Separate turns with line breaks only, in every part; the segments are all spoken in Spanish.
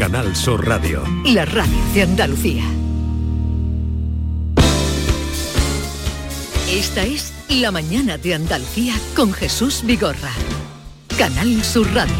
Canal Sur Radio.
La radio de Andalucía. Esta es La mañana de Andalucía con Jesús Vigorra. Canal Sur Radio.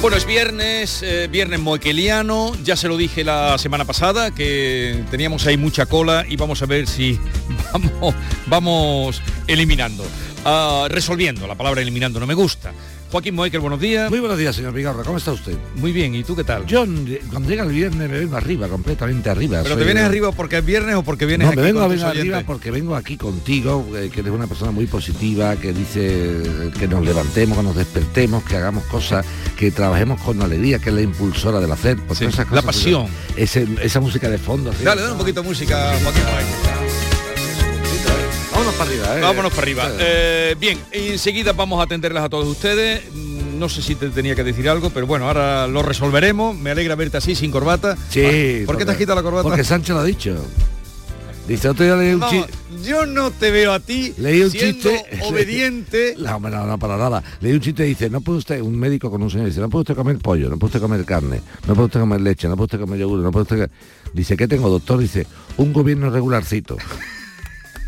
Bueno, es viernes, eh, viernes moequeliano, ya se lo dije la semana pasada, que teníamos ahí mucha cola y vamos a ver si vamos, vamos eliminando, Ah, resolviendo, la palabra eliminando no me gusta. Joaquín Moekel, buenos días.
Muy buenos días, señor Vigorra. ¿Cómo está usted?
Muy bien, ¿y tú qué tal?
Yo, cuando llega el viernes, me vengo arriba, completamente arriba.
¿Pero
Soy
te vienes arriba porque es viernes o porque vienes
No,
aquí
me vengo
con
venir arriba porque vengo aquí contigo, eh, que eres una persona muy positiva, que dice que nos levantemos, que nos despertemos, que hagamos cosas, que trabajemos con alegría, que es la impulsora del hacer.
Sí,
esas
la
cosas,
pasión.
ese- esa música de fondo. así.
Dale, dale un poquito de música, Joaquín Moekel.
Vámonos para arriba, ¿eh?
Vámonos para arriba. Eh, bien, enseguida vamos a atenderlas a todos ustedes. Mm, No sé si te tenía que decir algo, pero bueno, ahora lo resolveremos. Me alegra verte así, sin corbata.
Sí.
Ah, ¿Por qué te has quitado la corbata?
Porque Sánchez lo ha dicho. Dice, otro día leí un
No,
chiste.
yo no te veo a ti
Leí un
siendo
chiste.
obediente.
No, no, no, para nada. Leí un chiste y dice, no puede usted, un médico con un señor dice, no puede usted comer pollo, no puede usted comer carne, no puede usted comer leche, no puede usted comer yogur, no puede usted... Dice, ¿qué tengo, doctor? Dice, un gobierno regularcito.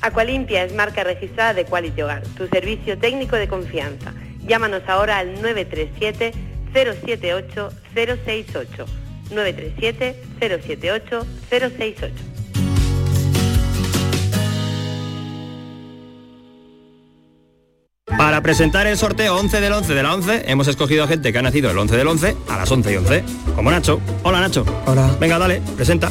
Aqualimpia es marca registrada de Quality Hogar, tu servicio técnico de confianza. Llámanos ahora al 937 078 068. 937 078 068.
Para presentar el sorteo 11 del 11 de la 11, hemos escogido a gente que ha nacido el 11 del 11 a las 11 y 11. Como Nacho. Hola, Nacho.
Hola.
Venga, dale, presenta.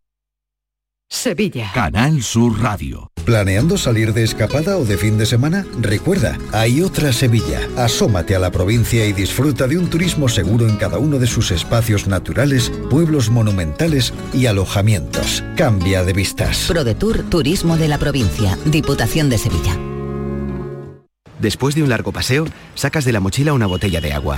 Sevilla.
Canal Sur Radio.
¿Planeando salir de escapada o de fin de semana? Recuerda, hay otra Sevilla. Asómate a la provincia y disfruta de un turismo seguro en cada uno de sus espacios naturales, pueblos monumentales y alojamientos. Cambia de vistas.
ProDetour Turismo de la Provincia, Diputación de Sevilla.
Después de un largo paseo, sacas de la mochila una botella de agua.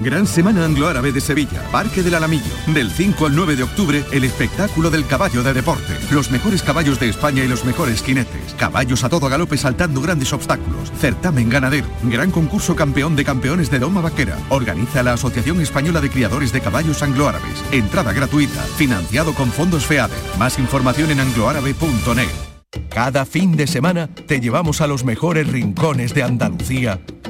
Gran Semana Anglo-Árabe de Sevilla, Parque del Alamillo. Del 5 al 9 de octubre, el espectáculo del caballo de deporte. Los mejores caballos de España y los mejores jinetes. Caballos a todo galope saltando grandes obstáculos. Certamen ganadero. Gran concurso campeón de campeones de Doma Vaquera. Organiza la Asociación Española de Criadores de Caballos Anglo-Árabes. Entrada gratuita. Financiado con fondos FEADER. Más información en angloárabe.net. Cada fin de semana te llevamos a los mejores rincones de Andalucía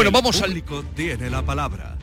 Bueno, vamos al...
tiene la palabra.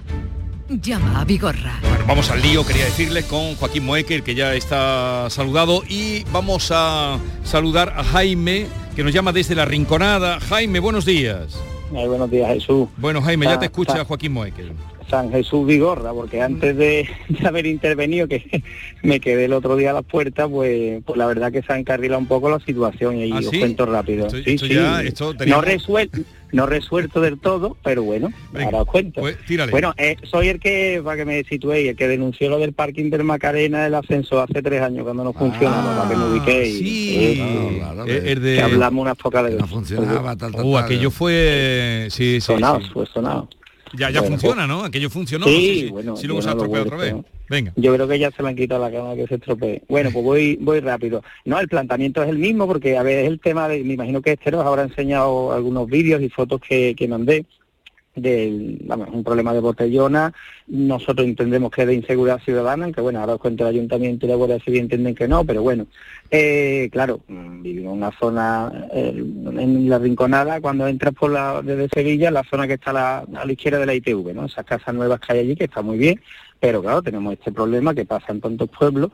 Llama a Vigorra.
Bueno, vamos al lío, quería decirles, con Joaquín Moecker, que ya está saludado, y vamos a saludar a Jaime, que nos llama desde La Rinconada. Jaime, buenos días.
buenos días, Jesús.
Bueno, Jaime, ya te escucha
está-
Joaquín Moecker.
San Jesús Vigorra, porque antes de, de haber intervenido, que me quedé el otro día a las puertas, pues, pues la verdad que se ha encarrilado un poco la situación y
¿Ah,
os
sí?
cuento rápido.
Esto-
Sí,
esto
sí.
ya- esto
no, resuelto, no resuelto del todo, pero bueno, ahora os cuento.
Pues.
Bueno, eh, soy el que, para que me situéis, el que denunció lo del parking del Macarena, el ascenso hace tres años cuando no funcionaba, para que me ubiquéis.
Ah, sí.
Eh,
Claro, claro, Eh, el de-
que hablamos unas pocas de
no funcionaba, Uh, aquello fue... Sí, sí,
Sonado,
sí.
fue sonado.
Ya, ya
Bueno,
funciona, ¿no? Aquello funcionó.
Sí,
no sé si,
bueno,
si luego se ha estropeado otra vez. Venga.
Yo creo que ya se le han quitado la cama que se estropee. Bueno, pues voy voy rápido. No, el planteamiento es el mismo porque, a ver, es el tema de, me imagino que este os habrá enseñado algunos vídeos y fotos que, que mandé del, vamos, un problema de botellona. Nosotros entendemos que es de inseguridad ciudadana, aunque bueno, ahora os cuento el ayuntamiento y la Guardia Civil entienden que no, pero bueno. Eh, claro, mm, vivimos en una zona, eh, en la Rinconada, cuando entras por la, desde Sevilla, la zona que está la, a la izquierda de la ITV, ¿no? Esas casas nuevas que hay allí, que está muy bien, pero claro, tenemos este problema que pasa en tantos pueblos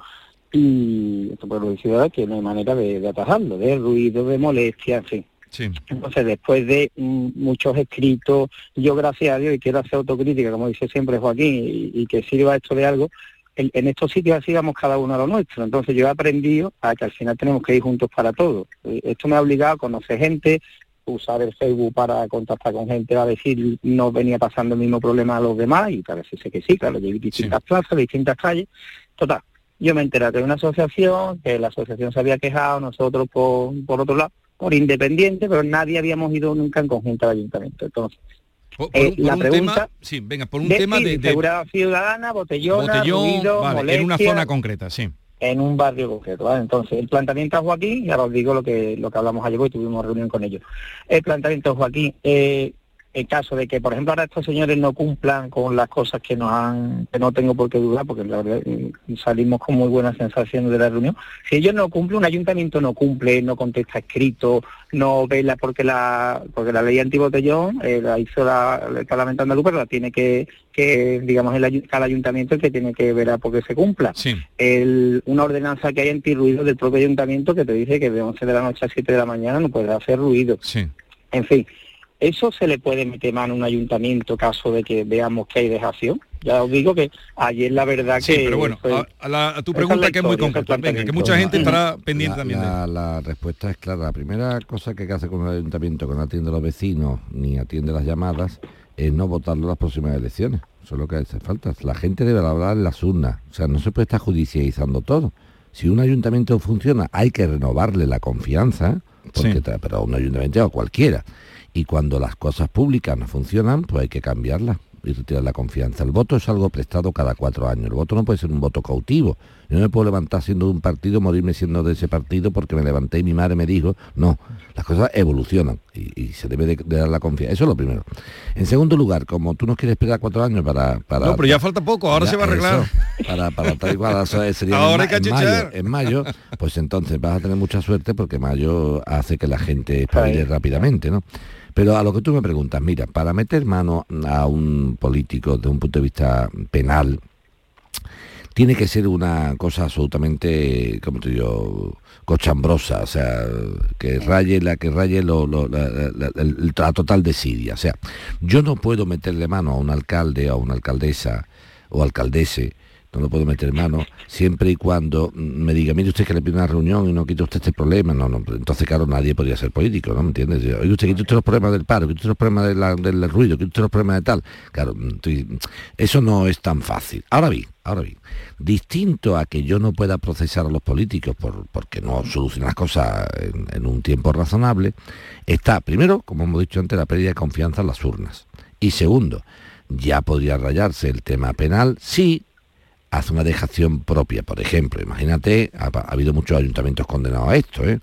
y estos pueblos y ciudades que no hay manera de, de atajarlo, de ruido, de molestia, en fin.
Sí.
Entonces, después de mm, muchos escritos, yo gracias a Dios, y quiero hacer autocrítica, como dice siempre Joaquín, y, y que sirva esto de algo, en, en estos sitios así vamos cada uno a lo nuestro. Entonces yo he aprendido a que al final tenemos que ir juntos para todo. Esto me ha obligado a conocer gente, usar el Facebook para contactar con gente, a decir no venía pasando el mismo problema a los demás, y parece que sí, claro, hay distintas plazas, distintas calles. Total, yo me enteré de una asociación, que la asociación se había quejado, nosotros por, por otro lado, por independiente, pero nadie habíamos ido nunca en conjunto al ayuntamiento. Entonces,
Por, por
eh,
por
la
un
pregunta
tema, sí, venga, por un
de,
tema de, de
seguridad ciudadana, botellona,
botellón,
ruido,
vale, en una zona concreta, sí.
en un barrio concreto. ¿vale? Entonces, el planteamiento a Joaquín, y ahora os digo lo que lo que hablamos ayer, porque tuvimos reunión con ellos. El planteamiento Joaquín, eh, en caso de que, por ejemplo, ahora estos señores no cumplan con las cosas que nos han, que no tengo por qué dudar, porque la verdad mm, salimos con muy buenas sensaciones de la reunión. Si ellos no cumplen, un ayuntamiento no cumple, no contesta escrito, no vela porque la, porque la ley antibotellón eh, la hizo la, el Parlamento andaluz, pero la tiene que, que digamos, el, cada ayuntamiento el que tiene que velar porque se cumpla
Sí.
el- una ordenanza que hay antirruido del propio ayuntamiento que te dice que de 11 de la noche a 7 de la mañana no puedes hacer ruido.
Sí.
En fin, ¿eso se le puede meter mano a un ayuntamiento caso de que veamos que hay dejación? Ya os digo que ayer la verdad
Sí,
que...
pero bueno,
fue-
a, a la- a tu pregunta
la
que es muy concreta, venga, que mucha gente estará
La-
pendiente también de
la, la respuesta es clara. La primera cosa que hay que hacer con un ayuntamiento que no atiende a los vecinos ni atiende las llamadas es no votarlo en las próximas elecciones. Eso es lo que hace falta. La gente debe hablar en las urnas. O sea, no se puede estar judicializando todo. Si un ayuntamiento funciona, hay que renovarle la confianza, porque tra- pero a un ayuntamiento o cualquiera. Y cuando las cosas públicas no funcionan, pues hay que cambiarlas y retirar la confianza. El voto es algo prestado cada cuatro años. El voto no puede ser un voto cautivo. Yo no me puedo levantar siendo de un partido, morirme siendo de ese partido porque me levanté y mi madre me dijo, no, las cosas evolucionan y, se debe de, dar la confianza. Eso es lo primero. En segundo lugar, como tú no quieres esperar cuatro años para... para
no, pero ya falta poco, ahora se va a arreglar.
para, para tal igual, sería
ahora
en, mayo, en mayo, pues entonces vas a tener mucha suerte porque mayo hace que la gente espabile rápidamente, ¿no? Pero a lo que tú me preguntas, mira, para meter mano a un político desde un punto de vista penal, tiene que ser una cosa absolutamente, como te digo, cochambrosa, o sea, que raye la que raye lo, la, total desidia. O sea, yo no puedo meterle mano a un alcalde o a una alcaldesa o alcaldese no lo puedo meter mano, siempre y cuando me diga, mire usted que le pide una reunión y no quita usted este problema, no, no, entonces claro, nadie podría ser político, ¿no me entiendes? Oye, usted quita usted los problemas del paro, quita usted los problemas del ruido, quita usted los problemas de tal. Claro, eso no es tan fácil. Ahora bien, ahora bien, distinto a que yo no pueda procesar a los políticos por, porque no solucionan las cosas en, en un tiempo razonable, está, primero, como hemos dicho antes, la pérdida de confianza en las urnas. Y segundo, ya podría rayarse el tema penal si hace una dejación propia. Por ejemplo, imagínate, ha, habido muchos ayuntamientos condenados a esto, ¿eh?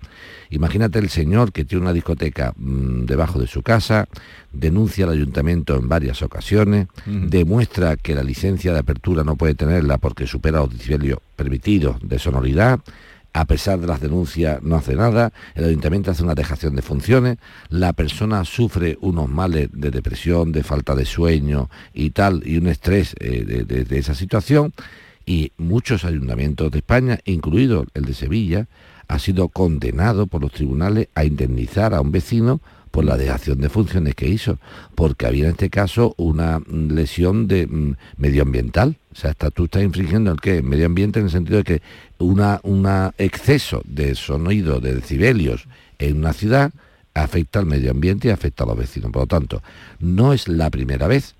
Imagínate el señor que tiene una discoteca mm, debajo de su casa, denuncia al ayuntamiento en varias ocasiones, demuestra que la licencia de apertura no puede tenerla porque supera los decibelios permitidos de sonoridad, a pesar de las denuncias no hace nada, el ayuntamiento hace una dejación de funciones, la persona sufre unos males de depresión, de falta de sueño y tal, y un estrés eh, de, esa situación, y muchos ayuntamientos de España, incluido el de Sevilla, ha sido condenado por los tribunales a indemnizar a un vecino por la dejación de funciones que hizo, porque había en este caso una lesión de mm, medioambiental. O sea, hasta tú estás infringiendo el que medio ambiente en el sentido de que una exceso de sonido, de decibelios en una ciudad afecta al medio ambiente y afecta a los vecinos. Por lo tanto, no es la primera vez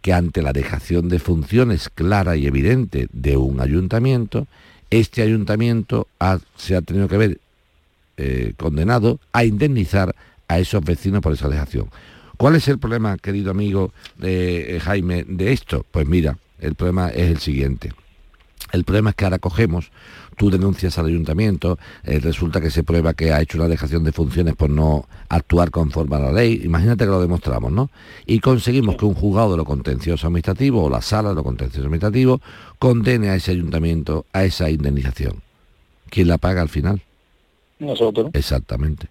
que ante la dejación de funciones clara y evidente de un ayuntamiento, este ayuntamiento se ha tenido que ver eh, condenado a indemnizar a esos vecinos por esa dejación. ¿Cuál es el problema, querido amigo de eh, Jaime, de esto? Pues mira, el problema es el siguiente. El problema es que ahora cogemos, tú denuncias al ayuntamiento, eh, resulta que se prueba que ha hecho una dejación de funciones por no actuar conforme a la ley, imagínate que lo demostramos, ¿no? Y conseguimos que un juzgado de lo contencioso administrativo o la sala de lo contencioso administrativo condene a ese ayuntamiento a esa indemnización. ¿Quién la paga al final?
Nosotros.
Exactamente.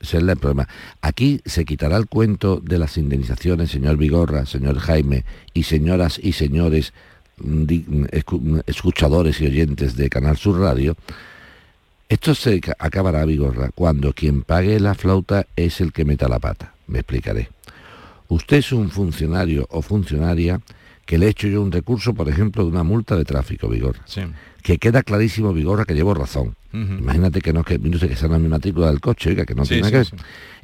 Ese es el problema. Aquí se quitará el cuento de las indemnizaciones, señor Vigorra, señor Jaime y señoras y señores mm, escuchadores y oyentes de Canal Sur Radio. Esto se acabará, Vigorra, cuando quien pague la flauta es el que meta la pata. Me explicaré. Usted es un funcionario o funcionaria que le he hecho yo un recurso, por ejemplo, de una multa de tráfico, Vigorra. Que queda clarísimo, Vigorra, que llevo razón. Imagínate que no que, que sea mi matrícula del coche, oiga, que no tiene que ver.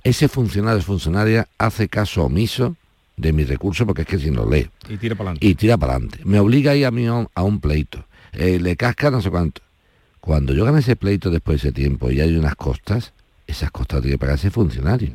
Ese funcionario o funcionaria hace caso omiso de mi recurso porque es que si no lee.
Y tira para adelante.
Y tira para adelante. Me obliga a ir a mí a un pleito. Eh, le casca no sé cuánto. Cuando yo gane ese pleito después de ese tiempo y hay unas costas, esas costas tiene que pagar ese funcionario.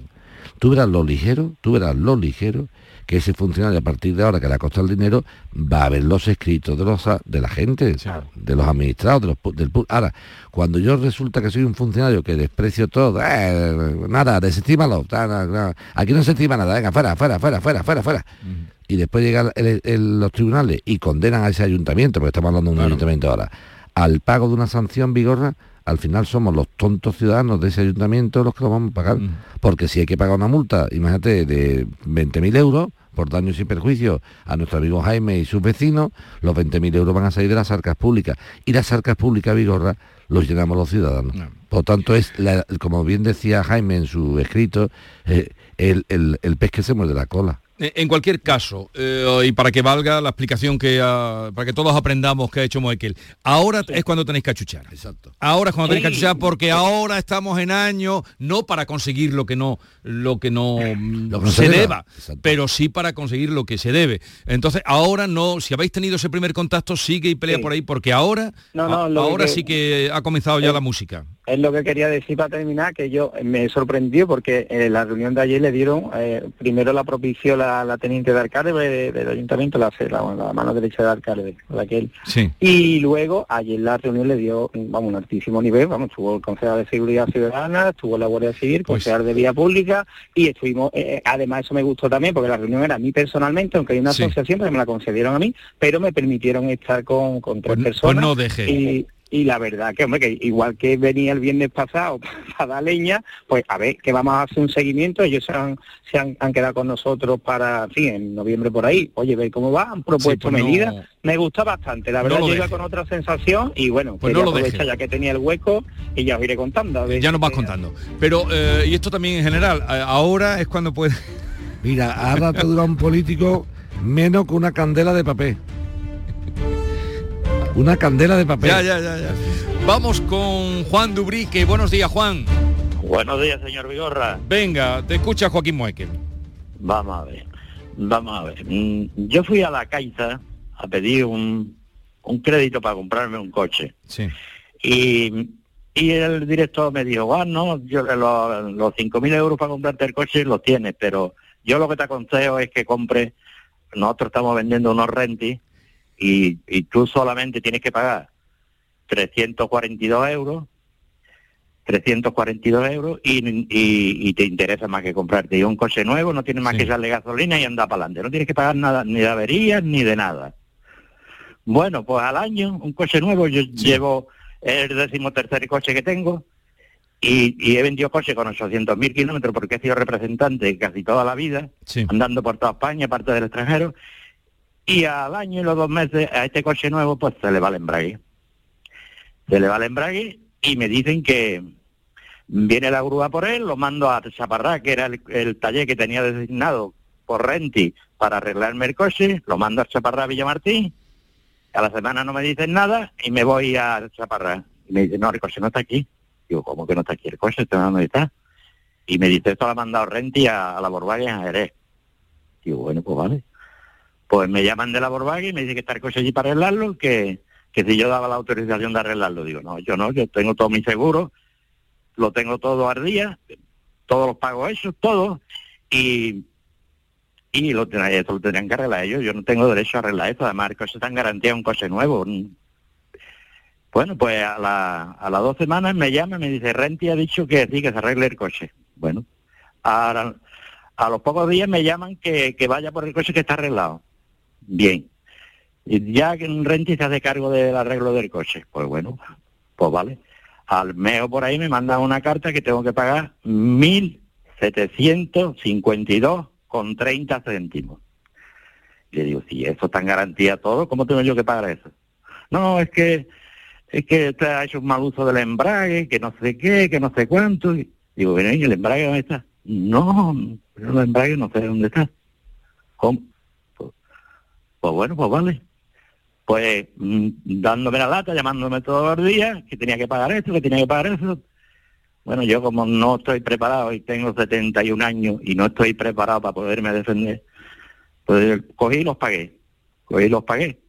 Tú verás lo ligero, tú verás lo ligero que ese funcionario a partir de ahora que le ha costado el dinero va a ver los escritos de los de la gente, de los administrados, de los, del Ahora, cuando yo resulta que soy un funcionario que desprecio todo, eh, nada, desestímalo, aquí no se estima nada, venga, fuera, fuera, fuera, fuera, fuera, fuera. Y después llegan los tribunales y condenan a ese ayuntamiento, porque estamos hablando de un ayuntamiento ahora, al pago de una sanción vigorra, al final somos los tontos ciudadanos de ese ayuntamiento los que lo vamos a pagar. Porque si hay que pagar una multa, imagínate, de 20.000 euros, por daños y perjuicios a nuestro amigo Jaime y sus vecinos, los 20.000 euros van a salir de las arcas públicas. Y las arcas públicas, Vigorra, los llenamos los ciudadanos. Por tanto, es, como bien decía Jaime en su escrito, eh, el, el, el pez que se muerde la cola.
Eh, en cualquier caso, eh, y para que valga la explicación que para que todos aprendamos que ha hecho Moekel, ahora es cuando tenéis que achuchar.
Exacto.
Ahora es cuando tenéis que achuchar porque ahora estamos en año, no para conseguir lo que no, lo que no, se, deba, pero sí para conseguir lo que se debe. Entonces, ahora no, si habéis tenido ese primer contacto, sigue y pelea por ahí, porque ahora, ahora sí que ha comenzado ya la música
es lo que quería decir para terminar, que yo me sorprendió porque en la reunión de ayer le dieron, eh, primero la propició la, teniente de alcalde del ayuntamiento, la, la, mano derecha de alcalde.
Sí.
Y luego ayer la reunión le dio, vamos, un altísimo nivel, vamos, estuvo el concejal de Seguridad Ciudadana, estuvo la Guardia Civil, pues concejal de Vía Pública, y estuvimos, eh, eh, además eso me gustó también, porque la reunión era a mí personalmente, aunque hay una asociación, pero me la concedieron a mí, pero me permitieron estar con, con tres
pues,
personas.
Pues no deje
y la verdad que, hombre, que igual que venía el viernes pasado para dar leña, pues a ver, que vamos a hacer un seguimiento, ellos se han, se han, quedado con nosotros para, sí, en noviembre por ahí, oye, ver cómo va, han propuesto pues medidas, me gusta bastante, la verdad yo iba con otra sensación y bueno,
pues no lo
ya que tenía el hueco y ya os iré contando.
ya nos vas contando. Pero, eh, y esto también en general, ahora es cuando puede...
Mira, ahora te dura un político menos que una candela de papel. Una candela de papel.
Ya, ya, ya, ya. Vamos con Juan Dubrique. Buenos días, Juan.
Buenos días, señor Vigorra.
Venga, te escucha Joaquín Moekel.
Vamos a ver. Vamos a ver. Mm, yo fui a la Caixa a pedir un, crédito para comprarme un coche.
Sí.
Y, el director me dijo, ah, no, yo, los, los 5.000 euros para comprarte el coche los tienes, pero yo lo que te aconsejo es que compre, nosotros estamos vendiendo unos rentis y, tú solamente tienes que pagar 342 euros 342 euros y, y, te interesa más que comprarte un coche nuevo, no tienes más que echarle gasolina y andar para adelante. No tienes que pagar nada, ni de averías ni de nada. Bueno, pues al año, un coche nuevo, yo llevo el decimotercer coche que tengo y, he vendido coches con 800.000 kilómetros porque he sido representante casi toda la vida, andando por toda España, parte del extranjero, y al año y los dos meses a este coche nuevo pues se le va el embrague. Se le va el embrague y me dicen que viene la grúa por él, lo mando a Chaparrá, que era el, taller que tenía designado por Renti para arreglarme el coche, lo mando a Chaparrá Villamartín, a la semana no me dicen nada y me voy a Chaparrá. Y me dicen, no, el coche no está aquí. Digo, ¿cómo que no está aquí el coche? ¿Dónde está? Y me dice, esto lo ha mandado Renti a, la Borbaga en Jerez. Digo, bueno, pues vale. Pues me llaman de la Borbaga y me dice que está el coche allí para arreglarlo, que, que si yo daba la autorización de arreglarlo. Digo, no, yo no, yo tengo todo mi seguro, lo tengo todo al día, todos los pagos hechos, todo, y, y lo, eso lo tendrían que arreglar ellos. Yo no tengo derecho a arreglar eso, además el coche está en garantía un coche nuevo. Bueno, pues a, la, a las dos semanas me llama y me dice, Renti ha dicho que sí, que se arregle el coche. Bueno, a, a los pocos días me llaman que, que vaya por el coche que está arreglado bien. Y ya que un renti se hace cargo del arreglo del coche, pues bueno, pues vale. Al mes por ahí me mandan una carta que tengo que pagar 1.752 con 30 céntimos. Y le digo, si eso está en garantía todo, ¿cómo tengo yo que pagar eso? No, es que es que ha hecho un mal uso del embrague, que no sé qué, que no sé cuánto. digo, ¿y el embrague dónde está? No, el embrague no sé dónde está. ¿Cómo? Pues bueno, pues vale. Pues mm, dándome la lata, llamándome todos los días, que tenía que pagar esto, que tenía que pagar eso. Bueno, yo como no estoy preparado y tengo 71 años y no estoy preparado para poderme defender, pues cogí y los pagué. Cogí y los pagué.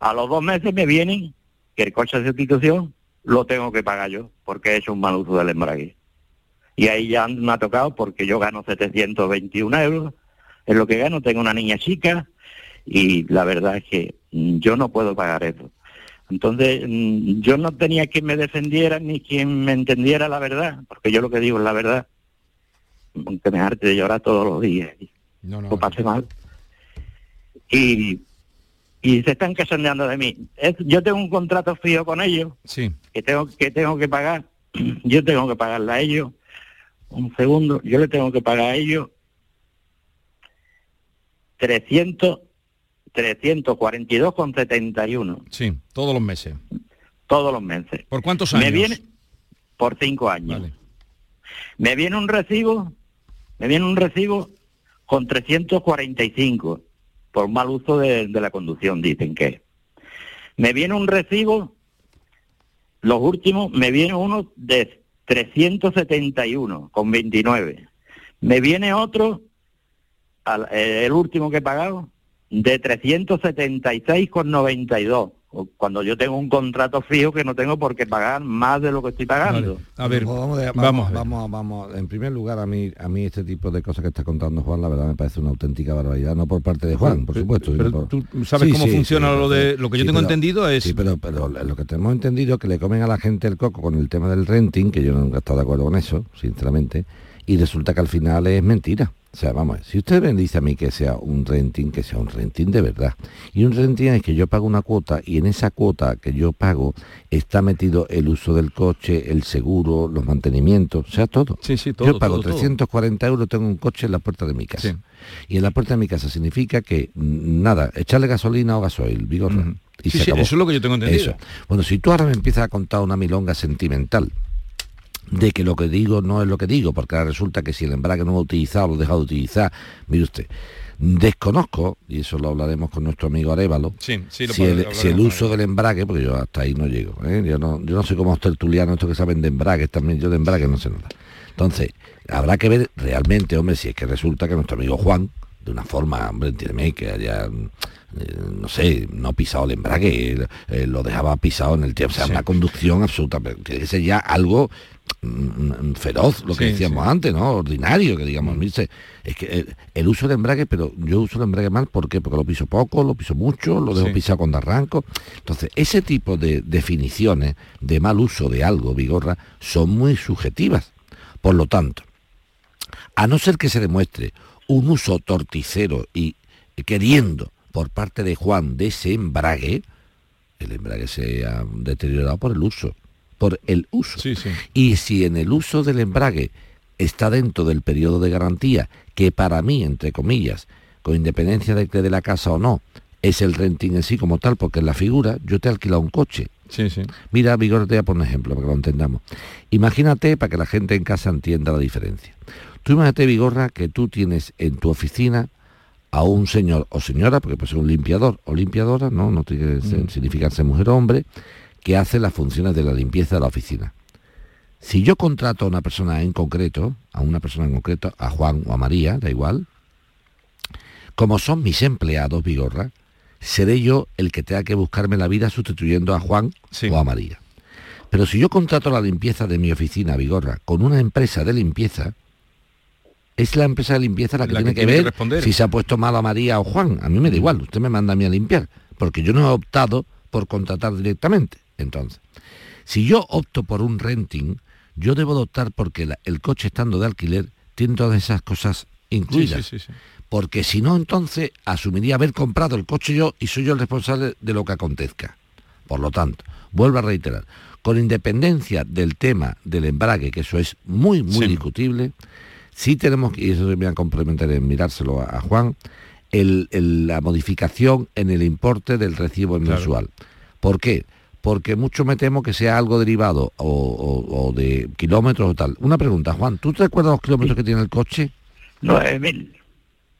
A los dos meses me vienen que el coche de sustitución lo tengo que pagar yo, porque he hecho un mal uso del embrague. Y ahí ya me ha tocado porque yo gano 721 euros, es lo que gano, tengo una niña chica, y la verdad es que yo no puedo pagar eso. Entonces, mm, yo no tenía quien me defendiera ni quien me entendiera la verdad, porque yo lo que digo es la verdad, aunque me arte de llorar todos los días, no, no, pase mal. Y, y se están casandeando de mí. yo tengo un contrato fijo con ellos,
sí.
que tengo que tengo que pagar, yo tengo que pagarle a ellos, un segundo, yo le tengo que pagar a ellos 300 342,71.
Sí, todos los meses.
Todos los meses.
¿Por cuántos años?
Me viene por cinco años. Me viene un recibo, me viene un recibo con 345 por mal uso de, de la conducción, dicen que. Me viene un recibo, los últimos, me viene uno de 371 con 29. Me viene otro, el último que he pagado, de 376,92, o cuando yo tengo un contrato fijo que no tengo por qué pagar más de lo que estoy pagando.
A ver,
vamos,
vamos,
vamos,
a ver.
vamos, vamos. En primer lugar, a mí, a mí este tipo de cosas que está contando Juan, la verdad me parece una auténtica barbaridad, no por parte de Juan, por supuesto.
pero
por-
tú sabes cómo funciona lo de- lo que yo tengo entendido es-
Sí, pero, pero lo que tenemos entendido es que le comen a la gente el coco con el tema del renting, que yo nunca he estado de acuerdo con eso, sinceramente, y resulta que al final es mentira. O sea, vamos, si usted me dice a mí que sea un renting, que sea un renting de verdad. Y un renting es que yo pago una cuota y en esa cuota que yo pago está metido el uso del coche, el seguro, los mantenimientos, o sea, todo.
Sí, sí, todo,
yo pago
todo, todo.
340 euros, tengo un coche en la puerta de mi casa. Y en la puerta de mi casa significa que mm, nada, echarle gasolina o gasoil. Y
Sí,
se
sí,
acabó.
eso es lo que yo tengo entendido.
Eso. Bueno, si tú ahora me empiezas a contar una milonga sentimental de que lo que digo no es lo que digo, porque ahora resulta que si el embrague no lo he utilizado, lo he dejado de utilizar, mire usted, desconozco, y eso lo hablaremos con nuestro amigo Arevalo,
Sí, sí, lo
si, el, si uso del embrague, porque yo hasta ahí no llego, ¿eh? yo, no, yo no soy como los tertulianos, estos que saben de embrague, también yo de embrague no sé nada. Entonces, habrá que ver realmente, hombre, si es que resulta que nuestro amigo Juan, de una forma, hombre, entiéndeme, que haya, eh, no sé, no pisado el embrague, eh, lo dejaba pisado en el tiempo, o sea,
Sí.
una conducción absoluta, pero tiene que ser ya algo feroz, lo que
Sí,
decíamos antes, ¿no? Ordinario, que digamos, dice, es que el, el uso del embrague, pero yo uso el embrague mal, ¿por qué? Porque lo piso poco, lo piso mucho, lo dejo
Sí.
pisado cuando arranco. Entonces, ese tipo de definiciones de mal uso de algo, Vigorra, son muy subjetivas. Por lo tanto, a no ser que se demuestre un uso torticero y queriendo por parte de Juan de ese embrague, el embrague se ha deteriorado por el uso, por el uso. Y si en el uso del embrague está dentro del periodo de garantía, que para mí, entre comillas, con independencia de que de la casa o no, es el renting en sí como tal, porque en la figura yo te he alquilado un coche.
Sí, sí.
Mira, Vigor, te voy a poner un ejemplo para que lo entendamos. Imagínate, para que la gente en casa entienda la diferencia. Tú imagínate, Vigorra, que tú tienes en tu oficina a un señor o señora, porque puede ser un limpiador o limpiadora, no, no tiene que ser- significar ser mujer o hombre, que hace las funciones de la limpieza de la oficina. Si yo contrato a una persona en concreto, a una persona en concreto, a Juan o a María, da igual, como son mis empleados, Vigorra, seré yo el que tenga que buscarme la vida sustituyendo a Juan o a María. Pero si yo contrato la limpieza de mi oficina, Vigorra, con una empresa de limpieza, es la empresa de limpieza la que
La
tiene que
tiene que
ver
responder.
si se ha puesto mal a María o Juan. A mí me da igual, usted me manda a mí a limpiar, porque yo no he optado por contratar directamente. Entonces, si yo opto por un renting, yo debo de optar porque la- el coche estando de alquiler tiene todas esas cosas incluidas.
Sí, sí, sí, sí.
Porque si no, entonces asumiría haber comprado el coche yo y soy yo el responsable de lo que acontezca. Por lo tanto, vuelvo a reiterar, con independencia del tema del embrague, que eso es muy, muy discutible, sí tenemos, que- y eso me voy a complementar en mirárselo a, a Juan, el- el- la modificación en el importe del recibo
Claro.
mensual. ¿Por qué? Porque mucho me temo que sea algo derivado o, o- o de kilómetros o tal. Una pregunta, Juan, ¿tú te acuerdas los kilómetros que tiene el coche?
Nueve mil.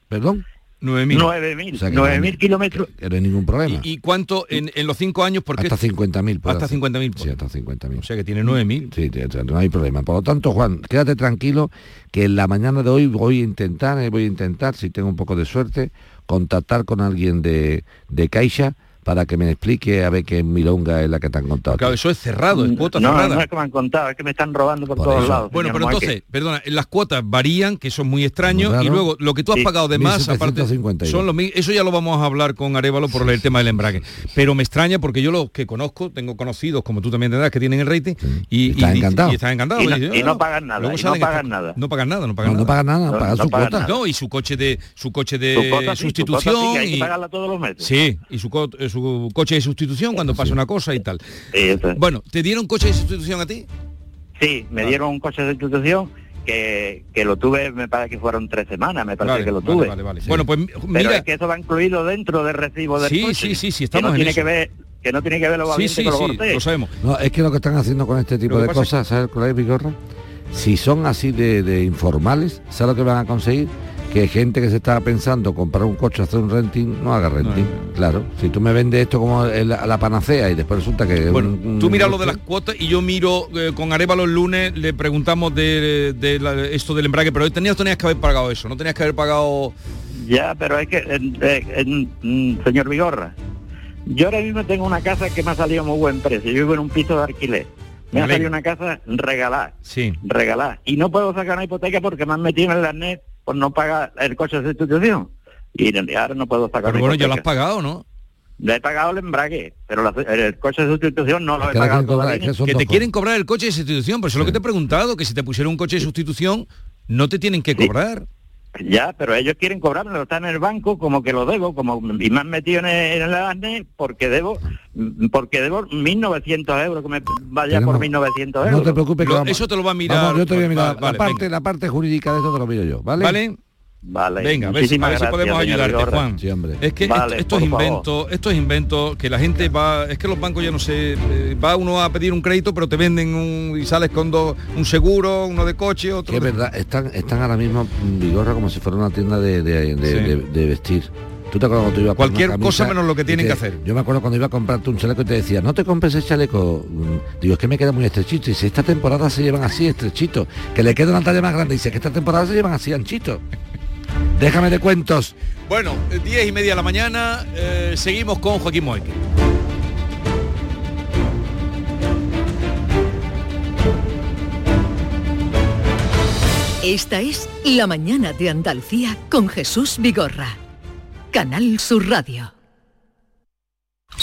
¿Perdón?
9.000.
Nueve mil.
O sea que
Nueve
no-
mil kilómetros.
Que no hay ningún problema.
¿Y cuánto en, en los cinco años? Porque
hasta 50.000. puede
Hasta
hacer.
50.000.
Sí, hasta 50.000.
O sea que tiene 9.000.
Sí, no hay problema. Por lo tanto, Juan, quédate tranquilo que en la mañana de hoy voy a intentar, eh, voy a intentar, si tengo un poco de suerte, contactar con alguien de, de Caixa para que me explique a ver qué milonga es la que te han contado.
Claro, eso es cerrado, es cuota
no,
cerrada.
no es que me han contado, es que me están robando por,
Por
todos
eso.
lados.
Bueno, pero entonces, perdona, las cuotas varían, que son muy extraños,
Muy
y luego lo que tú has
Sí.
pagado de más, aparte,
1752.
son los mil- eso ya lo vamos a hablar con Arevalo por el tema del embrague. Pero me extraña porque yo los que conozco, tengo conocidos, como tú también tendrás, que tienen el rating, y,
Están
y-
encantados.
y están encantados.
Y no-
dicen,
y no pagan nada,
Luego
y no pagan nada.
No pagan nada, no pagan
No, no
nada.
paga nada,
No,
paga
no
su cuota.
nada.
No, y su coche de su coche de
sí,
sustitución y-
pagarla todos los meses.
Sí, y su, eh, su coche de sustitución cuando pasa una cosa y tal.
Sí, eso es.
Bueno, ¿te dieron coche de sustitución a ti?
Sí, me dieron un coche de institución que, que lo tuve, me parece que fueron tres semanas, me parece
Vale,
que lo
vale,
tuve.
vale, vale. Bueno, pues
Pero
mira,
es que eso va incluido dentro del recibo del
Sí,
coche.
sí, sí, sí,
que
estamos
no
en
tiene
eso.
que ver que no tiene que ver lo
sí, sí,
con
sí, lo sabemos.
No, es que lo que están haciendo con este tipo
que
de cosas, ¿sabes Vigorra? Si son así de, de informales, ¿sabes lo que van a conseguir? Que gente que se estaba pensando comprar un coche, hacer un renting, no haga renting. Claro, si tú me vendes esto como el- la panacea y después resulta que...
Bueno,
un-
tú
un
mira lo de las cuotas y yo miro eh, con Arevalo el lunes, le preguntamos de, de la- esto del embrague, pero tenías, tenías que haber pagado eso, no tenías que haber pagado...
Ya, pero es que, eh, eh, mm, señor Vigorra, Yo ahora mismo tengo una casa que me ha salido muy buen precio. Yo vivo en un piso de alquiler. Me ha salido una casa regalada,
Sí.
regalada. Y no puedo sacar una hipoteca porque me han metido en el arnés por no pagar el coche de sustitución. Y ahora no puedo sacar
Pero bueno, ya lo has pagado, ¿no?
Le he pagado el embrague, pero la- el coche de sustitución no lo he
Que
pagado
cobrar,
todavía.
es que Que te quieren cobrar el coche de sustitución, por eso es lo que te he preguntado, que si te pusieron un coche de sustitución, no te tienen que cobrar.
Ya, pero ellos quieren cobrármelo, está en el banco como que lo debo, como y me han metido en el, en el arnés porque debo porque debo 1.900 euros, que me vaya por 1.900 euros.
No te preocupes que
Lo-
vamos-
eso te lo va a mirar.
Vamos, yo te voy a mirar.
Vale, vale,
la, parte, la parte jurídica de esto te lo miro yo, ¿vale?
¿Vale?
Vale.
Venga, a ver, si, a ver si podemos ayudarte, Juan. Es que
Vale,
esto, esto es
por favor.
invento, esto es invento, que la gente va, es que los bancos ya no sé, eh, va uno a pedir un crédito, pero te venden un, y sales con dos, un seguro, uno de coche, otro.
Que es
de-
verdad, están, están ahora mismo en Vigorra como si fuera una tienda de, de- de-
Sí.
de- de vestir. ¿Tú te acuerdas cuando tú ibas
Cualquier
camisa
cosa menos lo que tienen
te-
que hacer.
Yo me acuerdo cuando iba a comprarte un chaleco y te decía, no te compres ese chaleco. Mm, Digo, es que me queda muy estrechito. Y si esta temporada se llevan así, estrechito. Que le queda una talla más grande. Y dice que esta temporada se llevan así, anchito. Déjame de cuentos.
Bueno, eh, 10 y media de la mañana, eh, seguimos con Joaquín Moeque.
Esta es La mañana de Andalucía con Jesús Vigorra. Canal Sur Radio.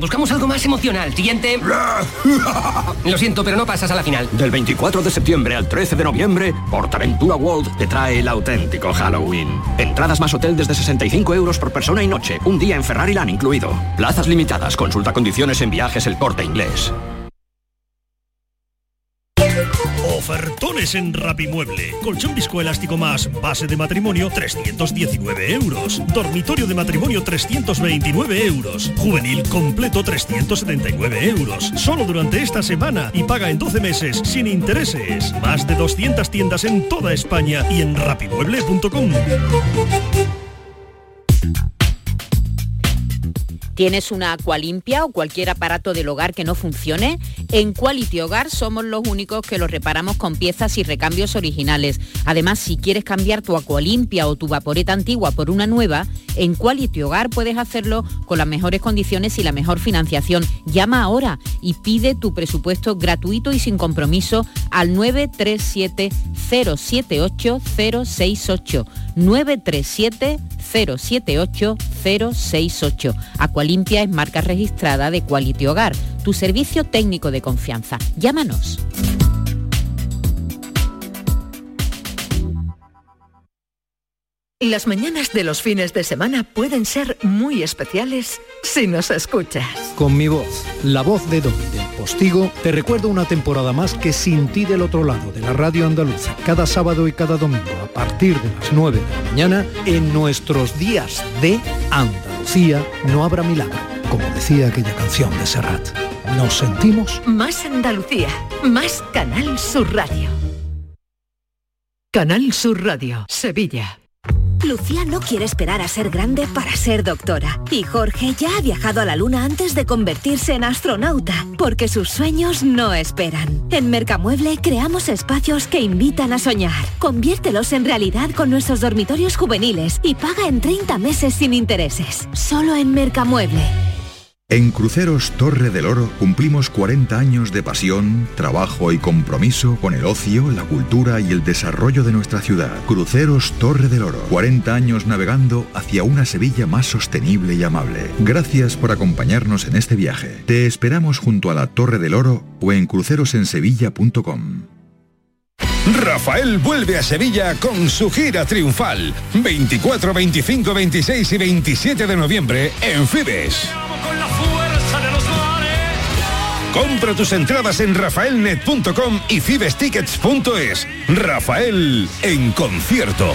Buscamos algo más emocional. Siguiente. Lo siento, pero no pasas a la final.
Del 24 de septiembre al 13 de noviembre, Portaventura World te trae el auténtico Halloween. Entradas más hotel desde 65 euros por persona y noche, un día en Ferrari Land incluido. Plazas limitadas, consulta condiciones en viajes el corte inglés.
Ofertones en Rapimueble. Colchón viscoelástico más base de matrimonio 319 euros. Dormitorio de matrimonio 329 euros. Juvenil completo 379 euros. Solo durante esta semana y paga en 12 meses sin intereses. Más de 200 tiendas en toda España y en rapimueble.com.
¿Tienes una Aqualimpia o cualquier aparato del hogar que no funcione? En Quality Hogar somos los únicos que lo reparamos con piezas y recambios originales. Además, si quieres cambiar tu Aqualimpia o tu vaporeta antigua por una nueva, en Quality Hogar puedes hacerlo con las mejores condiciones y la mejor financiación. Llama ahora y pide tu presupuesto gratuito y sin compromiso al 937 078 068 937 078 068. Aqualimpia es marca registrada de Quality Hogar, tu servicio técnico de confianza. Llámanos.
Las mañanas de los fines de semana pueden ser muy especiales si nos escuchas.
Con mi voz, la voz de Domi del Postigo, te recuerdo una temporada más que sin ti del otro lado de la radio andaluza, cada sábado y cada domingo a partir de las 9 de la mañana, en nuestros días de Andalucía no habrá milagro, como decía aquella canción de Serrat. Nos sentimos
Más Andalucía, más Canal Sur Radio. Canal Sur Radio, Sevilla.
Lucía no quiere esperar a ser grande para ser doctora. Y Jorge ya ha viajado a la luna antes de convertirse en astronauta, porque sus sueños no esperan. En Mercamueble creamos espacios que invitan a soñar. Conviértelos en realidad con nuestros dormitorios juveniles y paga en 30 meses sin intereses. Solo en Mercamueble.
En Cruceros Torre del Oro cumplimos 40 años de pasión, trabajo y compromiso con el ocio, la cultura y el desarrollo de nuestra ciudad. Cruceros Torre del Oro, 40 años navegando hacia una Sevilla más sostenible y amable. Gracias por acompañarnos en este viaje. Te esperamos junto a la Torre del Oro o en crucerosensevilla.com.
Rafael vuelve a Sevilla con su gira triunfal. 24, 25, 26 y 27 de noviembre en Fibes. Compra tus entradas en rafaelnet.com y fibestickets.es. Rafael en concierto.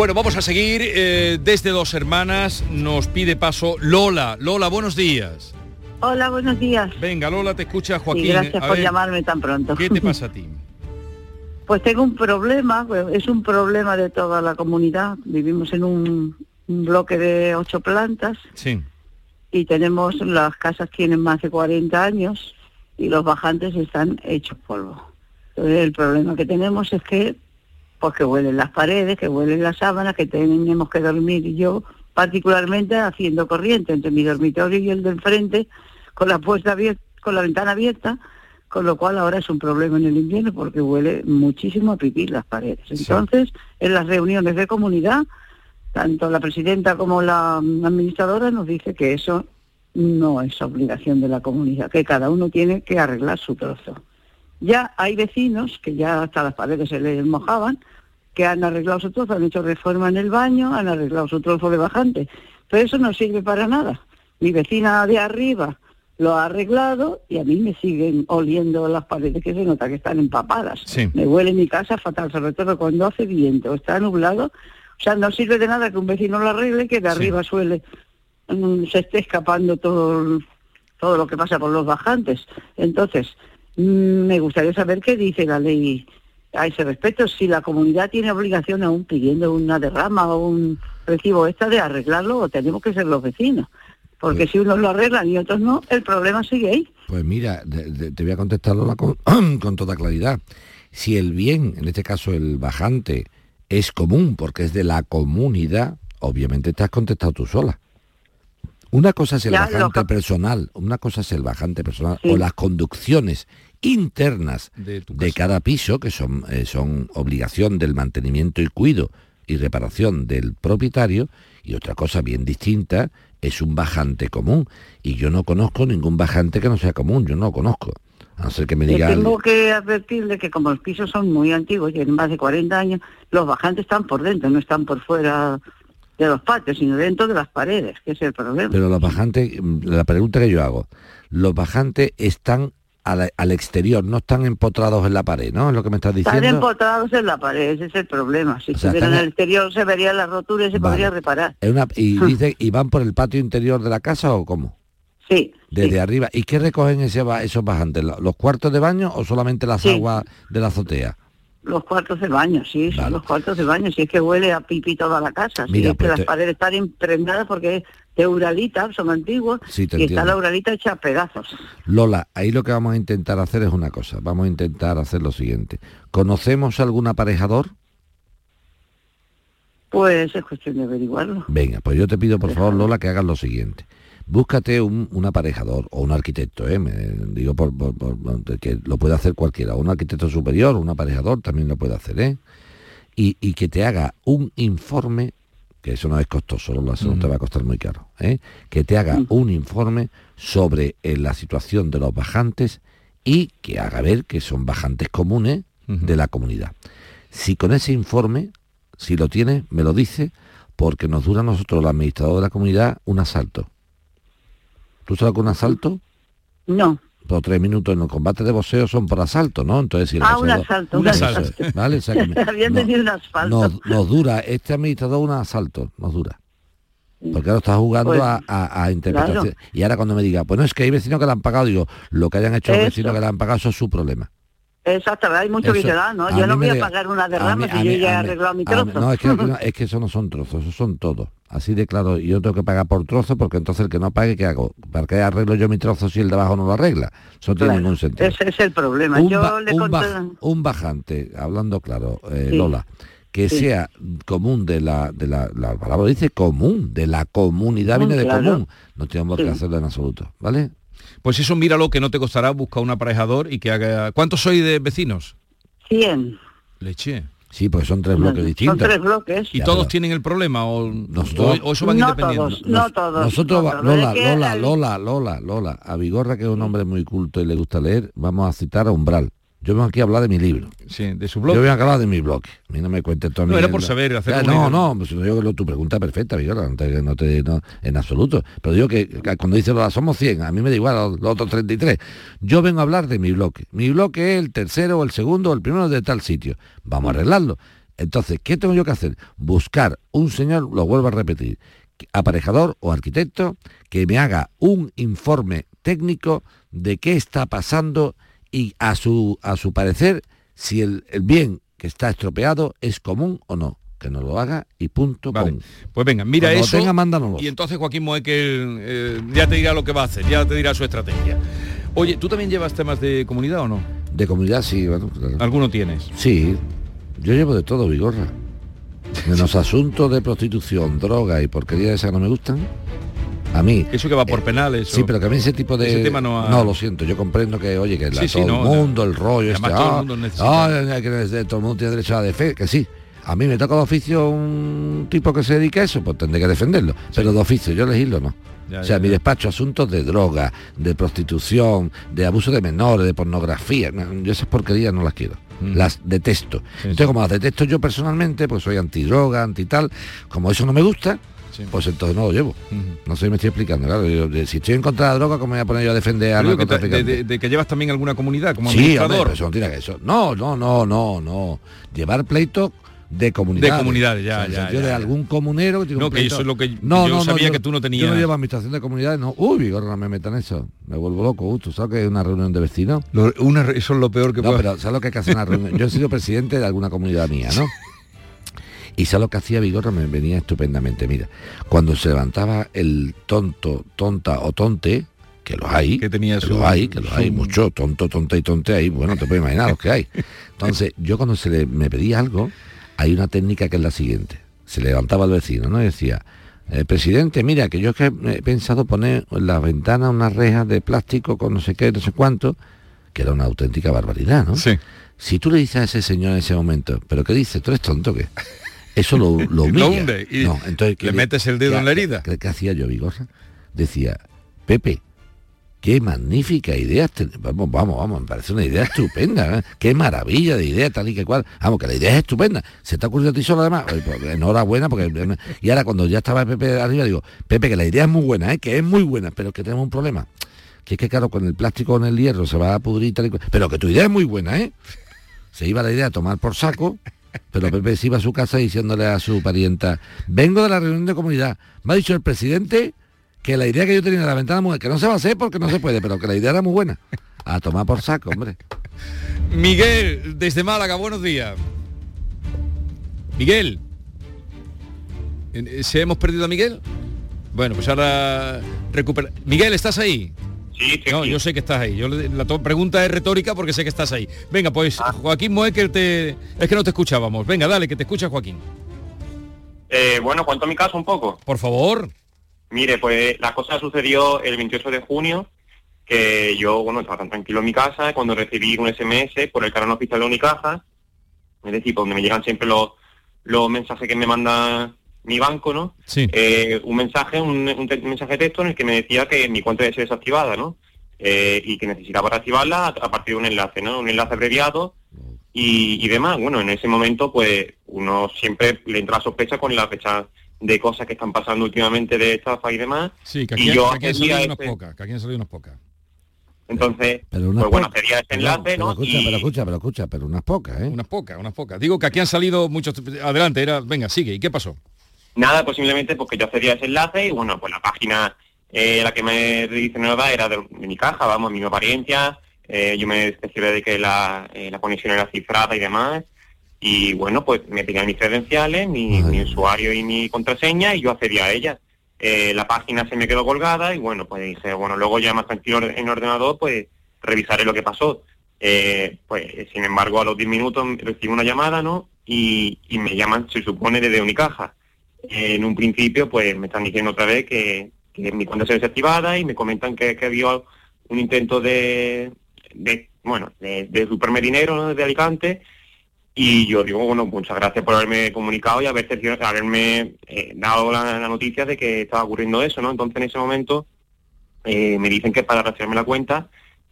Bueno, vamos a seguir. eh, desde Dos Hermanas nos pide paso Lola. Lola, buenos días.
Hola, buenos días.
Venga, Lola, te escucha Joaquín.
Gracias
A
por
ver,
llamarme tan pronto.
¿Qué te pasa a ti?
Pues tengo un problema, pues, es un problema de toda la comunidad. Vivimos en un, un bloque de ocho plantas
Sí.
y tenemos, las casas tienen más de 40 años y los bajantes están hechos polvo. Entonces el problema que tenemos es que, pues que huelen las paredes, que huelen las sábanas, que tenemos que dormir y yo particularmente haciendo corriente entre mi dormitorio y el de enfrente, con la puerta abierta, con la ventana abierta, con lo cual ahora es un problema en el invierno porque huele muchísimo a pipí las paredes. Entonces, en las reuniones de comunidad, tanto la presidenta como la administradora nos dice que eso no es obligación de la comunidad, que cada uno tiene que arreglar su trozo. Ya hay vecinos que ya hasta las paredes se les mojaban, que han arreglado su trozo, han hecho reforma en el baño, han arreglado su trozo de bajante, pero eso no sirve para nada. Mi vecina de arriba lo ha arreglado y a mí me siguen oliendo las paredes que se nota que están empapadas.
Sí.
Me huele mi casa fatal, sobre todo cuando hace viento, está nublado. O sea, no sirve de nada que un vecino lo arregle, que de arriba suele mm, se esté escapando todo, todo lo que pasa por los bajantes. Entonces, me gustaría saber qué dice la ley a ese respecto, si la comunidad tiene obligación aún pidiendo una derrama o un recibo extra de arreglarlo o tenemos que ser los vecinos. Porque si unos lo arreglan y otros no, el problema sigue ahí.
Pues mira, te voy a contestar Lola, con, con toda claridad. Si el bien, en este caso el bajante, es común porque es de la comunidad, obviamente te has contestado tú sola. Una cosa es el
Ya,
bajante personal, una cosa es el bajante personal o las conducciones internas
de,
cada piso, que son, eh, son obligación del mantenimiento y cuido y reparación del propietario, y otra cosa bien distinta es un bajante común. Y yo no conozco ningún bajante que no sea común, yo no lo conozco. A no ser que me
Le
diga...
tengo que advertirle que como los pisos son muy antiguos, tienen más de 40 años, los bajantes están por dentro, no están por fuera de los patios, sino dentro de las paredes, que es el problema.
Pero los bajantes, mm, la pregunta que yo hago, los bajantes están al, al exterior, no están empotrados en la pared, ¿no? Es lo que me estás
Están
diciendo.
empotrados en la pared, ese es el problema. Si
O sea,
estuvieran en
están-
el exterior se verían las roturas y se
Vale.
podría reparar.
Es una- y dice, ¿y van por el patio interior de la casa o cómo?
Sí.
Desde arriba. ¿Y qué recogen ese, esos bajantes? ¿Lo- ¿Los cuartos de baño o solamente las
Sí.
aguas de la azotea?
Los cuartos de baño, sí, son los cuartos de baño, si es que huele a pipí toda la casa, si
Mira,
es que
pues
las paredes están impregnadas porque es de uralita, son antiguos,
Sí,
y está la uralita hecha a pedazos.
Lola, ahí lo que vamos a intentar hacer es una cosa. Vamos a intentar hacer lo siguiente. ¿Conocemos algún aparejador?
Pues es cuestión de averiguarlo.
Venga, pues yo te pido por favor, Lola, que hagas lo siguiente. Búscate un, un aparejador o un arquitecto, ¿eh? Me digo por, por- por- por- que lo puede hacer cualquiera, un arquitecto superior, un aparejador también lo puede hacer, ¿eh? Y, y que te haga un informe, que eso no es costoso, Lola, eso no te va a costar muy caro, ¿eh? que te haga un informe sobre eh, la situación de los bajantes y que haga ver que son bajantes comunes de la comunidad. Si con ese informe, si lo tiene, me lo dice, porque nos dura a nosotros, el administrador de la comunidad, un asalto. ¿Tú sabes que un asalto?
No.
Por tres minutos en los combates de boxeo son por asalto, ¿no? Entonces, si
Ah, un asalto, un asalto.
es, ¿Vale? O sea
Había
no-
un asfalto.
nos, nos dura, este administrador un asalto, nos dura. Porque ahora está jugando
Pues,
a, a- a interpretación.
claro.
Y ahora cuando me diga, pues no, es que hay vecinos que le han pagado, digo, lo que hayan hecho los vecinos que le han pagado, eso es su problema.
Exactamente, hay mucho que
Eso-
dicen, ah, no,
a
yo no voy a pagar una derrama
mí-
si yo
mí-
ya he arreglado mi
mí-
trozo.
No, es que, no- es que eso no son trozos, eso son todos. Así de claro, yo tengo que pagar por trozo porque entonces el que no pague, ¿qué hago? ¿Para qué arreglo yo mi trozo si el de abajo no lo arregla? Eso no tiene ningún sentido.
Ese es el problema.
Un,
yo
ba-
le
un
conté...
baj- un bajante, hablando claro, eh,
Sí.
Lola, que
Sí.
sea común de la, de la, la palabra dice común, de la comunidad
Común,
viene de común. No tenemos que hacerlo en absoluto, ¿vale?
Pues eso míralo que no te costará buscar un aparejador y que haga... ¿Cuántos sois de vecinos?
100.
Leche.
Sí, pues son tres bloques distintos.
Son tres bloques.
¿Y todos tienen el problema o,
Nosotros-
o- o eso van
No
independientes?
todos, no todos.
Nosotros,
no
va-
todos.
Lola, Lola,
el-
Lola, Lola, Lola, a Vigorra, que es un hombre muy culto y le gusta leer, vamos a citar a Umbral. Yo vengo aquí a hablar de mi libro.
Sí, de su blog.
Yo vengo a hablar de mi blog. A mí no me cuentes todo.
No, era por saber, hacer
Ya, No, no, pues yo tu pregunta es perfecta, Vigorra, no te, no te- no, en absoluto. Pero digo que, que cuando dice Lola, somos 100, a mí me da igual los, los otros 33. Yo vengo a hablar de mi bloque. Mi bloque es el tercero, o el segundo, o el primero de tal sitio. Vamos a arreglarlo. Entonces, ¿qué tengo yo que hacer? Buscar un señor, lo vuelvo a repetir, aparejador o arquitecto, que me haga un informe técnico de qué está pasando y a su, a su parecer si el, el bien que está estropeado es común o no. Que nos lo haga y punto.
Vale. Pues venga, mira
Cuando
eso.
tenga, mándanoslo.
y entonces Joaquín Moekel eh, ya te dirá lo que va a hacer, ya te dirá su estrategia. Oye, ¿tú también llevas temas de comunidad o no?
De comunidad sí, bueno, claro.
¿Alguno tienes?
Sí, yo llevo de todo, Vigorra. De los asuntos de prostitución, droga y porquería esa que no me gustan, a mí...
Eso que va por penales.
Sí, pero que a mí ese tipo de...
Ese tema no ha-
No, lo siento, yo comprendo que, oye, que la-
Sí, sí,
todo
no,
el mundo, el rollo, este,
todo el
ah,
mundo
ah, que todo el mundo tiene derecho a la defensa, que sí. A mí me toca de oficio un tipo que se dedica a eso, pues tendré que defenderlo. Pero de oficio, yo elegirlo no.
Ya,
o sea,
ya,
mi
ya.
despacho, asuntos de droga, de prostitución, de abuso de menores, de pornografía, no, yo esas porquerías no las quiero.
Mm.
Las detesto. Entonces, como las detesto yo personalmente, pues soy antidroga, anti tal, como eso no me gusta, pues entonces no lo llevo. No sé si me estoy explicando, claro. yo, de- si estoy en contra de la droga, ¿cómo voy a poner yo a defender a
que de, de- de que llevas también alguna comunidad como
Sí, hombre,
administrador.
pero eso no tiene que eso. No, no, no, no, no. Llevar pleito de comunidades.
De comunidades, ya,
O sea,
ya,
de algún comunero que
No, que eso es lo que yo sabía que tú no tenías.
Yo no llevo administración de comunidades, no. Uy, Vigorra, no me metan eso. Me vuelvo loco. Uh, ¿Tú sabes que es una reunión de vecinos?
Lo- una eso es lo peor que
No, pero ¿sabes lo que hay que hacer una reunión? Yo he sido presidente de alguna comunidad mía, ¿no? Y ¿sabes lo que hacía Vigorra? Me venía estupendamente. Mira, cuando se levantaba el tonto, tonta o tonte, que los hay, que,
tenía su-
los hay, que los hay mucho, tonto, tonta y tonte ahí, bueno, te puedes imaginar los que hay. Entonces, yo cuando se le, me pedía algo, hay una técnica que es la siguiente. Se levantaba el vecino, ¿no? Y decía, eh, presidente, mira, que yo es que he pensado poner en las ventanas unas rejas de plástico con no sé qué, no sé cuánto, que era una auténtica barbaridad, ¿no?
Sí.
Si tú le dices a ese señor en ese momento, ¿pero qué dices? ¿Tú eres tonto qué? Eso lo, lo humilla.
Lo hunde y
No, entonces, ¿qué
le metes el dedo en la herida.
¿Qué, hacía yo, Vigorra? Decía, Pepe, qué magnífica idea. Vamos, vamos, vamos, me parece una idea estupenda. ¿eh? Qué maravilla de idea, tal y que cual. Vamos, que la idea es estupenda. ¿Se te ha ocurrido a ti solo además? Pues, enhorabuena, porque... Y ahora cuando ya estaba Pepe arriba, digo, Pepe, que la idea es muy buena, ¿eh? que es muy buena, pero que tenemos un problema. Que es que, claro, con el plástico con el hierro se va a pudrir tal y cual. Pero que tu idea es muy buena, ¿eh? Se iba la idea a tomar por saco, pero Pepe se iba a su casa diciéndole a su parienta, vengo de la reunión de comunidad. Me ha dicho el presidente que la idea que yo tenía de la ventana mujer, que no se va a hacer porque no se puede, pero que la idea era muy buena. A tomar por saco, hombre.
Miguel, desde Málaga, buenos días. Miguel. ¿Se hemos perdido a Miguel? Bueno, pues ahora recupera. Miguel, ¿estás ahí?
Sí,
No, yo sé que estás ahí. Yo, la pregunta es retórica porque sé que estás ahí. Venga, pues Joaquín Moekel te... Es que no te escuchábamos. Venga, dale, que te escucha Joaquín.
Eh, bueno, cuento mi caso un poco.
Por favor.
Mire, pues la cosa sucedió el 28 de junio, que yo, bueno, estaba tan tranquilo en mi casa cuando recibí un SMS por el canal oficial de Unicaja, es decir, donde me llegan siempre los, los mensajes que me manda mi banco, ¿no?
Sí.
Eh, un mensaje, un, un te- un mensaje de texto en el que me decía que mi cuenta debe ser desactivada, ¿no? Eh, y que necesitaba reactivarla a, a partir de un enlace, ¿no? Un enlace abreviado y, y demás. Bueno, en ese momento, pues, uno siempre le entra la sospecha con la fecha de cosas que están pasando últimamente de estafa y demás.
Sí, que
y
aquí,
yo
que aquí han salido unas pocas. Que aquí han salido unas pocas.
Entonces,
Pero
pues bueno, sería ese
Pero-
enlace,
pero
¿no?
escucha,
Y-
pero escucha, pero escucha, pero unas pocas, ¿eh?
Unas pocas, unas pocas. Digo que aquí han salido muchos... Adelante, era... Venga, sigue. ¿Y qué pasó?
Nada, pues simplemente porque yo accedía a ese enlace y bueno, pues la página eh, la que me redireccionaba era de, de mi caja, vamos, mi apariencia, eh, yo me cercioré de que la, eh, la conexión era cifrada y demás, y bueno, pues me pedían mis credenciales, mi, mi usuario y mi contraseña y yo accedía a ella. Eh, la página se me quedó colgada y bueno, pues dije, bueno, luego ya más tranquilo en ordenador, pues revisaré lo que pasó. Eh, pues sin embargo, a los 10 minutos recibo una llamada, ¿no? Y, y me llaman, se supone, desde Unicaja. En un principio, pues me están diciendo otra vez que, mi cuenta se desactivada y me comentan que, que había un intento de, bueno, de, de superme dinero ¿no? desde Alicante Y yo digo, bueno, muchas gracias por haberme comunicado y haber, haberme eh, dado la, noticia de que estaba ocurriendo eso, ¿no? Entonces en ese momento eh, me dicen que para rastrearme la cuenta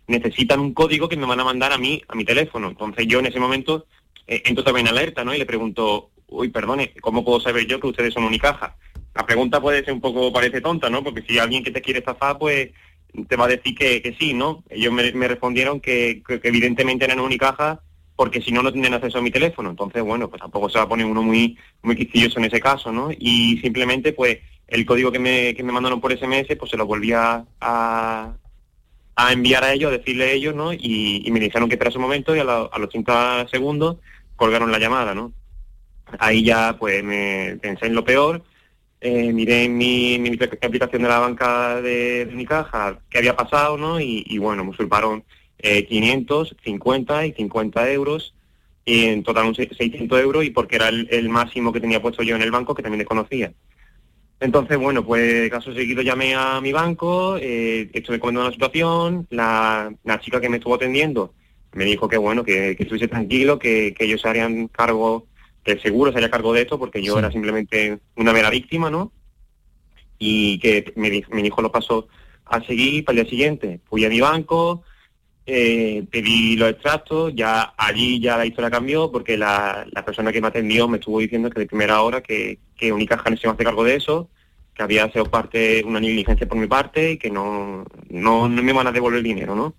necesitan un código que me van a mandar a mí, a mi teléfono. Entonces yo en ese momento eh, entro también alerta, ¿no? Y le pregunto, uy, perdone, ¿cómo puedo saber yo que ustedes son Unicaja? La pregunta puede ser un poco, parece tonta, ¿no? Porque si alguien que te quiere estafar, pues te va a decir que, que sí, ¿no? Ellos me, respondieron que, evidentemente eran Unicaja porque si no, no tienen acceso a mi teléfono. Entonces, bueno, pues tampoco se va a poner uno muy, muy quisquilloso en ese caso, ¿no? Y simplemente, pues, el código que me, que me mandaron por SMS, pues se lo volví a, a, enviar a ellos, a decirle a ellos, ¿no? Y, me dijeron que esperase un momento y a los 30 segundos colgaron la llamada, ¿no? Ahí ya, pues, me pensé en lo peor, eh, miré en mi, mi, aplicación de la banca de, mi caja qué había pasado, ¿no? Y, bueno, me usurparon eh, 500, 50 y 50 euros, y en total un 600 euros, y porque era el, el, máximo que tenía puesto yo en el banco, que también desconocía. Entonces, bueno, pues caso seguido llamé a mi banco, eh, estuve comentando la situación, la, la, chica que me estuvo atendiendo me dijo que bueno, que, que estuviese tranquilo, que, que, ellos se harían cargo, que el seguro se haría cargo de esto, porque yo sí. era simplemente una mera víctima, ¿no? Y que me, me dijo lo paso a seguir para el día siguiente. Fui a mi banco, eh, pedí los extractos, ya allí ya la historia cambió porque la, la, persona que me atendió me estuvo diciendo que de primera hora que, que Unicaja no se iba a hacer cargo de eso, que había sido parte, una negligencia por mi parte y que no, no, no me van a devolver el dinero, ¿no?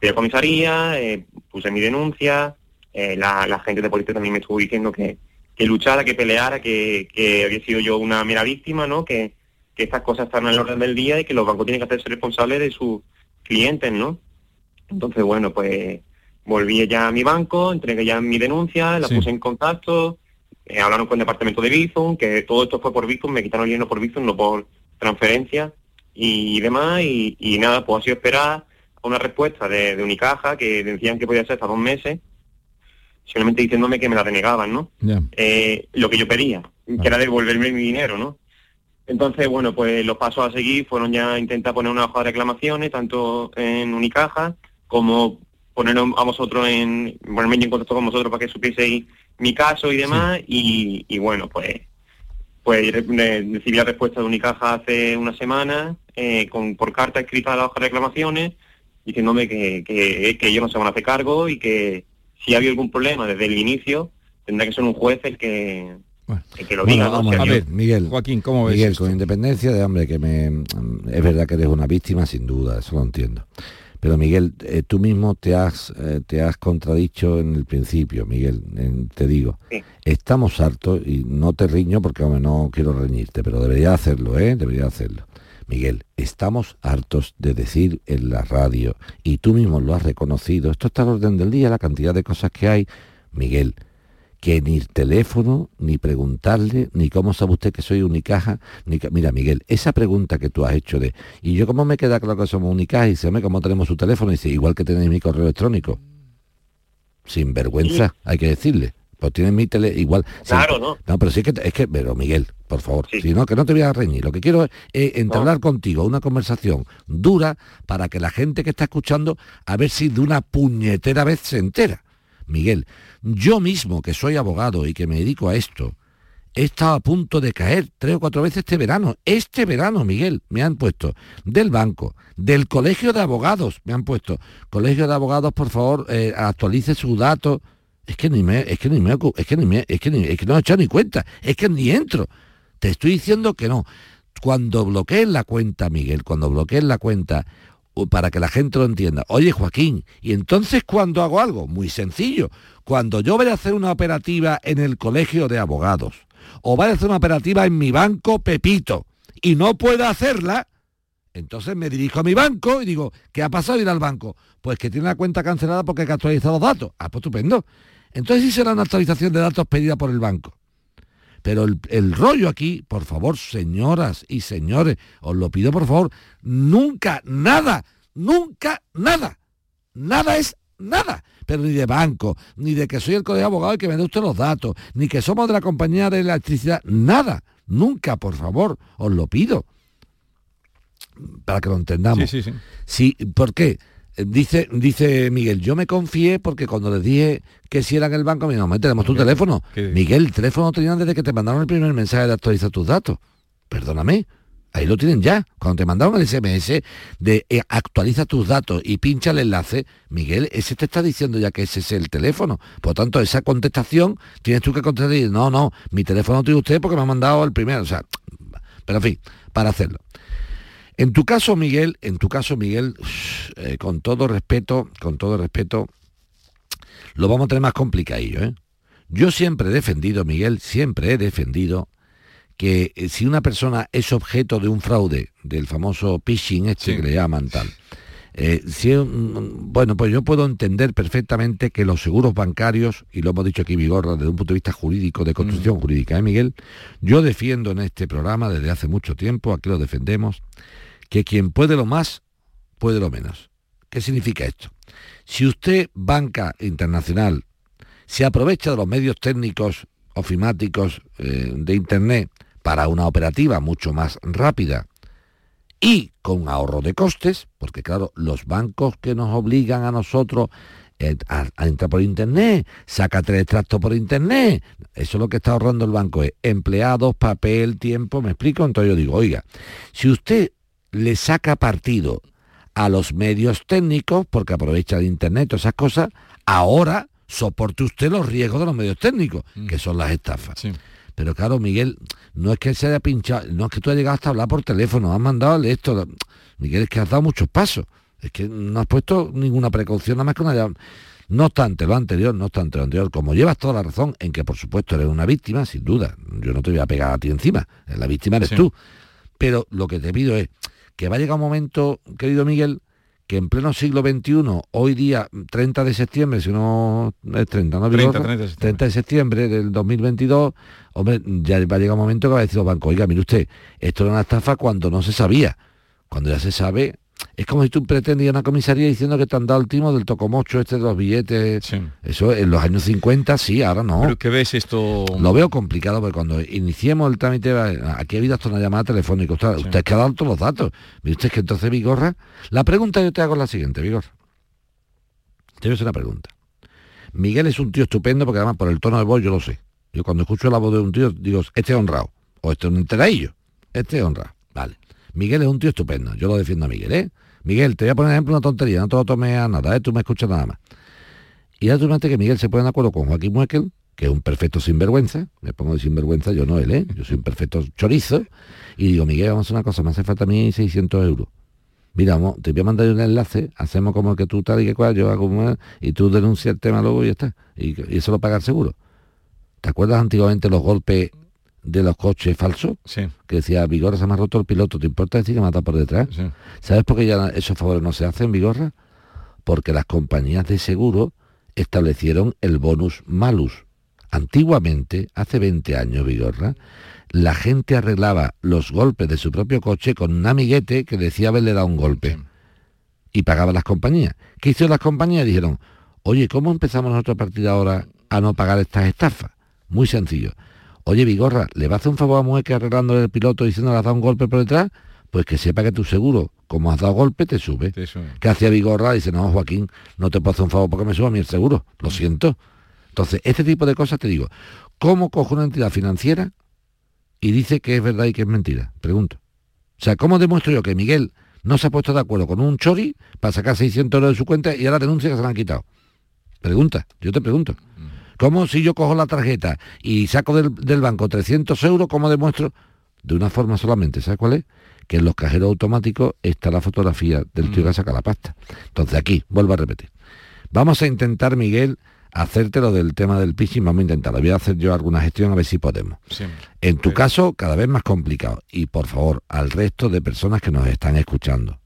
Fui a comisaría, eh, puse mi denuncia, eh, la, la, gente de policía también me estuvo diciendo que, que luchara, que peleara, que, que había sido yo una mera víctima, ¿no? Que, que estas cosas están en el orden del día y que los bancos tienen que hacerse responsables de sus clientes, ¿no? Entonces, bueno, pues volví ya a mi banco, entregué ya mi denuncia, la sí. puse en contacto, eh, hablaron con el departamento de Bizum, que todo esto fue por Bizum, me quitaron el dinero por Bizum, no por transferencia y demás, y, y nada, pues ha sido esperar una respuesta de, de, Unicaja que decían que podía ser hasta dos meses, solamente diciéndome que me la denegaban, ¿no?
Yeah.
Eh, lo que yo pedía, que era devolverme mi dinero, ¿no? Entonces, bueno, pues los pasos a seguir fueron ya intentar poner una hoja de reclamaciones, tanto en Unicaja como poner a vosotros en, ponerme en contacto con vosotros para que supieseis mi caso y demás, sí. y, y, bueno, pues pues recibí la respuesta de Unicaja hace una semana, eh, con por carta escrita a la hoja de reclamaciones, diciéndome que, que, que ellos no se van a hacer cargo y que si había algún problema desde el inicio, tendrá que ser un juez el que,
bueno, que lo diga, bueno, ¿no? a ver, Miguel,
Joaquín, ¿cómo ves
Miguel,
esto?
con independencia de hombre que me es verdad que eres una víctima sin duda, eso lo entiendo. Pero Miguel, eh, tú mismo te has eh, te has contradicho en el principio, Miguel, en, te digo.
Sí.
Estamos hartos y no te riño porque hombre, no quiero reñirte, pero debería hacerlo, ¿eh? Debería hacerlo. Miguel, estamos hartos de decir en la radio, y tú mismo lo has reconocido, esto está al orden del día, la cantidad de cosas que hay. Miguel, que ni teléfono, ni preguntarle, ni cómo sabe usted que soy Unicaja, ni que... Mira, Miguel, esa pregunta que tú has hecho de, ¿y yo cómo me queda claro que somos Unicaja? Y dice, ¿cómo tenemos su teléfono? Y dice, igual que tenéis mi correo electrónico. Sin vergüenza, hay que decirle. Pues tienes mi tele, igual.
Claro, ¿no?
No, pero sí que, es que, pero Miguel, por favor, sí. si no, que no te voy a reñir. Lo que quiero es eh, entablar no. contigo una conversación dura para que la gente que está escuchando, a ver si de una puñetera vez se entera. Miguel, yo mismo, que soy abogado y que me dedico a esto, he estado a punto de caer tres o cuatro veces este verano. Este verano, Miguel, me han puesto del banco, del colegio de abogados, me han puesto, colegio de abogados, por favor, eh, actualice sus datos. Es que ni me, es que ni me, es que ni me, es que, no he echado ni cuenta, es que ni entro. Te estoy diciendo que no. Cuando bloqueen la cuenta, Miguel, cuando bloqueen la cuenta, para que la gente lo entienda. Oye, Joaquín, y entonces cuando hago algo, muy sencillo, cuando yo voy a hacer una operativa en el colegio de abogados, o voy a hacer una operativa en mi banco Pepito, y no puedo hacerla, entonces me dirijo a mi banco y digo, ¿qué ha pasado ir al banco? Pues que tiene la cuenta cancelada porque hay que actualizar los datos. Ah, pues estupendo. Entonces sí será una actualización de datos pedida por el banco. Pero el, el, rollo aquí, por favor, señoras y señores, os lo pido por favor, nunca, nada, nunca, nada. Nada es nada. Pero ni de banco, ni de que soy el colegio de abogado y que me dé usted los datos, ni que somos de la compañía de electricidad, nada. Nunca, por favor, os lo pido. Para que lo entendamos.
Sí, sí, sí.
sí ¿Por qué? Dice, dice Miguel, yo me confié porque cuando les dije que si era en el banco, me dijeron, "Hombre, tenemos tu teléfono. Miguel, el teléfono tenían desde que te mandaron el primer mensaje de actualizar tus datos. Perdóname, ahí lo tienen ya. Cuando te mandaron el SMS de eh, actualiza tus datos y pincha el enlace, Miguel, ese te está diciendo ya que ese es el teléfono. Por tanto, esa contestación tienes tú que contestar y decir, no, no, mi teléfono tiene usted porque me ha mandado el primero. O sea, pero en fin, para hacerlo. En tu caso, Miguel, en tu caso, Miguel, eh, con todo respeto, con todo respeto, lo vamos a tener más complicadillo, ¿eh? Yo siempre he defendido, Miguel, siempre he defendido que eh, si una persona es objeto de un fraude, del famoso phishing este que le llaman tal, eh, si es un- bueno, pues yo puedo entender perfectamente que los seguros bancarios, y lo hemos dicho aquí Vigorra, desde un punto de vista jurídico, de construcción jurídica, ¿eh, Miguel? Yo defiendo en este programa desde hace mucho tiempo, aquí lo defendemos, que quien puede lo más, puede lo menos. ¿Qué significa esto? Si usted, banca internacional, se aprovecha de los medios técnicos ofimáticos eh, de Internet para una operativa mucho más rápida y con ahorro de costes, porque claro, los bancos que nos obligan a nosotros eh, a, a entrar por Internet, saca tres extractos por Internet, eso es lo que está ahorrando el banco, es empleados, papel, tiempo, me explico, entonces yo digo, oiga, si usted le saca partido a los medios técnicos, porque aprovecha el Internet, todas esas cosas, ahora soporte usted los riesgos de los medios técnicos, que son las estafas. Pero claro, Miguel, no es que se haya pinchado, no es que tú hayas llegado hasta hablar por teléfono, has mandado esto. Miguel, es que has dado muchos pasos. Es que no has puesto ninguna precaución, nada más que una llam- No obstante lo anterior, no obstante lo anterior, como llevas toda la razón en que por supuesto eres una víctima, sin duda, yo no te voy a pegar a ti encima, la víctima eres
Sí.
tú. Pero lo que te pido es que va a llegar un momento, querido Miguel, que en pleno siglo XXI, hoy día 30 de septiembre, si no es 30, ¿no?
30,
Vigorra?
30 de septiembre.
30 de septiembre del 2022, hombre, ya va a llegar un momento que va a decir los bancos, oiga, mire usted, esto era una estafa cuando no se sabía. Cuando ya se sabe, es como si tú pretendías una comisaría diciendo que te han dado el timo del tocomocho este de los billetes. Eso en los años 50 sí, ahora no.
Pero que ves esto...
Lo veo complicado porque cuando iniciemos el trámite, aquí ha habido hasta una llamada telefónica. Usted, usted es que ha dado todos los datos. Usted que entonces Vigorra. La pregunta yo te hago es la siguiente, Vigorra. Te voy a hacer una pregunta. Miguel es un tío estupendo porque además por el tono de voz yo lo sé. Yo cuando escucho la voz de un tío digo, este es honrado. O este es un enteradillo. Este es honrado. Vale. Miguel es un tío estupendo. Yo lo defiendo a Miguel, ¿eh? Miguel, te voy a poner ejemplo una tontería. No te lo tomes a nada, ¿eh? Tú me escuchas nada más. Y imagínate que Miguel se pone de acuerdo con Joaquín Muekel, que es un perfecto sinvergüenza, me pongo de sinvergüenza, yo no él, ¿eh? yo soy un perfecto chorizo, y digo, Miguel, vamos a hacer una cosa, me hace falta a mí 600 euros. Mira, vamos, te voy a mandar un enlace, hacemos como que tú tal y que cual, yo hago como y tú denuncias el tema luego y ya está. Y, y eso lo paga el seguro. ¿Te acuerdas antiguamente los golpes de los coches falsos?
Sí.
Que decía, Vigorra se me ha roto el piloto, ¿te importa decir que mata por detrás? ¿Sabes por qué ya esos favores no se hacen, Vigorra? Porque las compañías de seguro establecieron el bonus malus. Antiguamente, hace 20 años, Vigorra, la gente arreglaba los golpes de su propio coche con un amiguete que decía haberle dado un golpe. Y pagaba las compañías. ¿Qué hicieron las compañías? Dijeron, oye, ¿cómo empezamos nosotros a partir de ahora a no pagar estas estafas? Muy sencillo. Oye, Vigorra, ¿le va a hacer un favor a mujer que arreglándole el piloto diciendo le has dado un golpe por detrás? Pues que sepa que tu seguro, como has dado golpe, te sube. ¿Qué hacía Vigorra? Dice, no, Joaquín, no te puedo hacer un favor porque me suba a mí el seguro. Lo siento. Entonces, este tipo de cosas te digo. ¿Cómo cojo una entidad financiera y dice que es verdad y que es mentira? Pregunto. O sea, ¿cómo demuestro yo que Miguel no se ha puesto de acuerdo con un chori para sacar 600 euros de su cuenta y ahora denuncia que se la han quitado? Pregunta, yo te pregunto. ¿Cómo si yo cojo la tarjeta y saco del, del banco 300 euros, cómo demuestro? De una forma solamente, ¿sabes cuál es? Que en los cajeros automáticos está la fotografía del tío que saca la pasta. Entonces aquí, vuelvo a repetir. Vamos a intentar, Miguel, hacerte lo del tema del phishing, vamos a intentarlo. Voy a hacer yo alguna gestión a ver si podemos. En tu caso, cada vez más complicado. Y por favor, al resto de personas que nos están escuchando,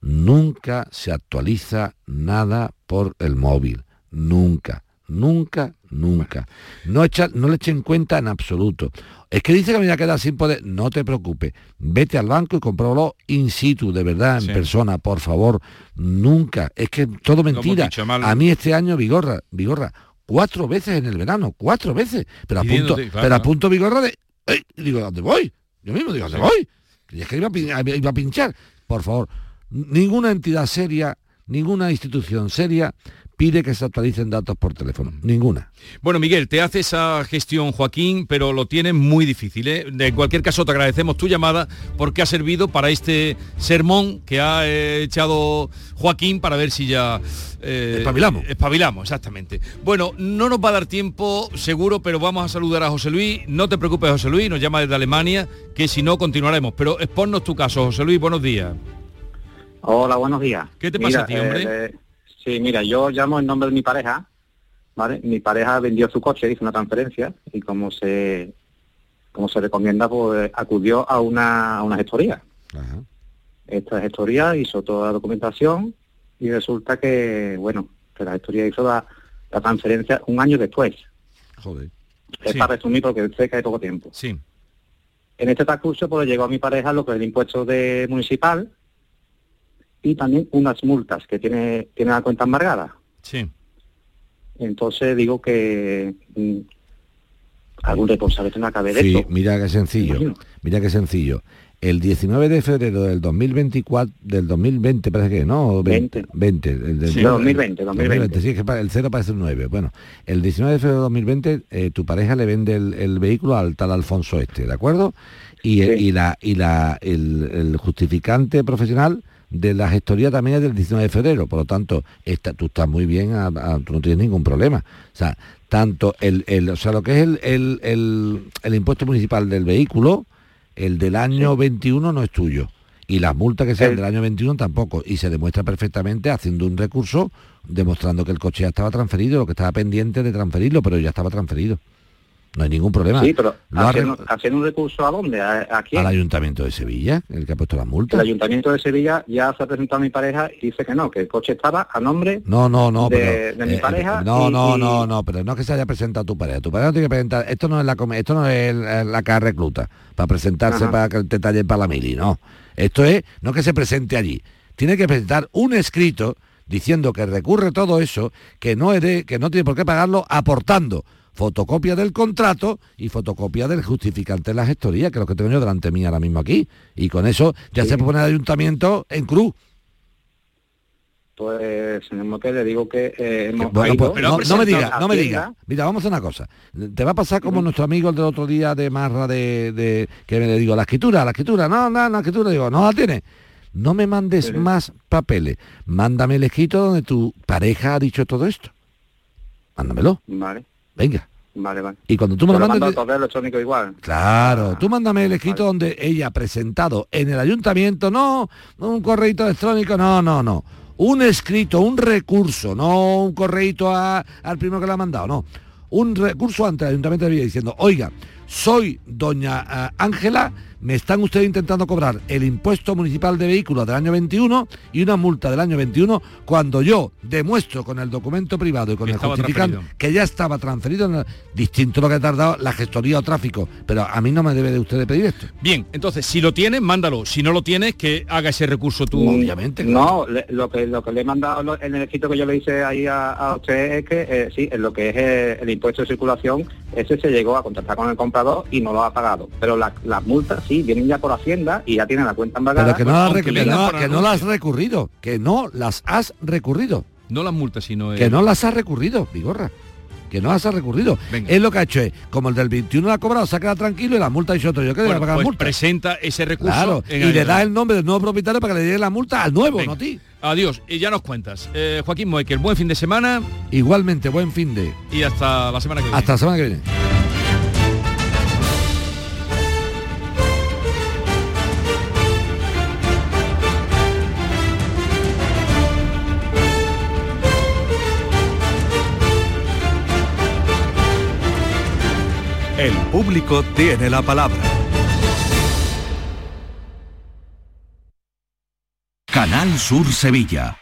nunca se actualiza nada por el móvil. Nunca, nunca, nunca. No, echa, no le echen cuenta en absoluto. Es que dice que me voy a quedar sin poder. No te preocupes. Vete al banco y compróbalo in situ, de verdad, en
Sí.
persona, por favor. Nunca. Es que todo mentira. A mí este año, Vigorra, Vigorra, cuatro veces en el verano, cuatro veces. Pero a punto,
claro,
pero a punto Vigorra de. ¡Ey! Digo, ¿a ¿dónde voy? Yo mismo digo, ¿a ¿dónde
Sí.
voy? Y es que iba a, pin- iba a pinchar. Por favor, ninguna entidad seria ninguna institución seria pide que se actualicen datos por teléfono. Ninguna.
Bueno, Miguel, te hace esa gestión Joaquín, pero lo tienes muy difícil. ¿eh? De cualquier caso, te agradecemos tu llamada porque ha servido para este sermón que ha eh, echado Joaquín para ver si ya...
Eh, espabilamos.
Espabilamos, exactamente. Bueno, no nos va a dar tiempo, seguro, pero vamos a saludar a José Luis. No te preocupes, José Luis, nos llama desde Alemania, que si no, continuaremos. Pero exponnos tu caso, José Luis, buenos días.
Hola, buenos días.
¿Qué te pasa a ti, hombre?
Sí, mira, yo llamo en nombre de mi pareja, ¿vale? Mi pareja vendió su coche, hizo una transferencia y como se como se recomienda, pues acudió a una, a una gestoría. Esta gestoría hizo toda la documentación y resulta que, bueno, que la gestoría hizo la, transferencia un año después.
Joder.
Es para resumir porque sé que hay poco tiempo.
Sí.
En este transcurso pues llegó a mi pareja lo que es el impuesto de municipal, y también unas multas que tiene, tiene la cuenta embargada.
Sí.
Entonces digo que mm, algún responsable tendrá que haber
sí, mira qué sencillo, mira qué sencillo. El 19 de febrero del 2024, del 2020 parece que, ¿no?
20.
20 el
del, sí, 2020, 2020.
Sí, es que el cero parece un 9. Bueno, el 19 de febrero de 2020 eh, tu pareja le vende el, vehículo al tal Alfonso este, ¿de acuerdo? Y, y la, y la, el, el justificante profesional de la gestoría también es del 19 de febrero, por lo tanto, tú estás muy bien, tú no tienes ningún problema. O sea, tanto el, el o sea, lo que es el, el, impuesto municipal del vehículo, el del año 21 no es tuyo. Y las multas que sean del año 21 tampoco. Y se demuestra perfectamente haciendo un recurso, demostrando que el coche ya estaba transferido, lo que estaba pendiente de transferirlo, pero ya estaba transferido. No hay ningún problema.
Sí, pero haciendo, un recurso a dónde? ¿A,
Al Ayuntamiento de Sevilla, el que ha puesto la multa.
El Ayuntamiento de Sevilla ya se ha presentado a mi pareja y dice que no, que el coche estaba a nombre
no, no, no,
de, mi eh, pareja.
no, no, no, no, pero no es que se haya presentado tu pareja. Tu pareja no tiene que presentar, esto no es la esto no es la cara recluta, para presentarse para que te talle para la mili, no. Esto es, no que se presente allí. Tiene que presentar un escrito diciendo que recurre todo eso, que no, de, que no tiene por qué pagarlo aportando fotocopia del contrato y fotocopia del justificante de la gestoría, que es lo que tengo yo delante mí ahora mismo aquí. Y con eso ya se pone el ayuntamiento en cruz.
Pues, señor que le digo que eh,
bueno, pues, no, me diga, no me diga. Mira, vamos a hacer una cosa. Te va a pasar como nuestro amigo el del otro día de Marra de, que me le digo, la escritura, la escritura, no, no, la escritura, digo, no la tiene. No me mandes más papeles. Mándame el escrito donde tu pareja ha dicho todo esto. Mándamelo.
Vale.
Venga.
Vale, vale.
Y cuando tú me lo mandas...
electrónico igual.
Claro, ah, tú mándame el escrito donde ella ha presentado en el ayuntamiento, no, un correito electrónico, no, no, no. Un escrito, un recurso, no un correito al primero que le ha mandado, no. Un recurso ante el ayuntamiento de Villa diciendo, oiga, soy doña eh, Ángela, me están ustedes intentando cobrar el impuesto municipal de vehículos del año 21 y una multa del año 21 cuando yo demuestro con el documento privado y con el justificante que ya estaba transferido, distinto lo que ha tardado la gestoría o tráfico, pero a mí no me debe de usted pedir esto.
Bien, entonces si lo tienes, mándalo, si no lo tienes, que haga ese recurso tú.
Obviamente. No, lo, que, lo que le he mandado en el escrito que yo le hice ahí a, usted es que eh, sí, en lo que es eh, el impuesto de circulación, ese se llegó a contactar con el comprador y no lo ha pagado, pero las multas sí, vienen ya por Hacienda y ya tienen la cuenta embargada.
Pero que no, no, las has recurrido, que no las has recurrido.
No las multas, sino...
Que no las has recurrido, Bigorra que no las ha recurrido. Es lo que ha hecho es, como el del 21 lo ha cobrado, se ha quedado tranquilo y la multa ha dicho otro, yo que pagar
pues
multa.
presenta ese recurso.
y le da el nombre del nuevo propietario para que le dé la multa al nuevo, no a ti.
Adiós, y ya nos cuentas. Eh, Joaquín Moekel, buen fin de semana.
Igualmente, buen fin de.
Y hasta la semana que viene.
Hasta la semana que viene.
El público tiene la palabra. Canal Sur Sevilla.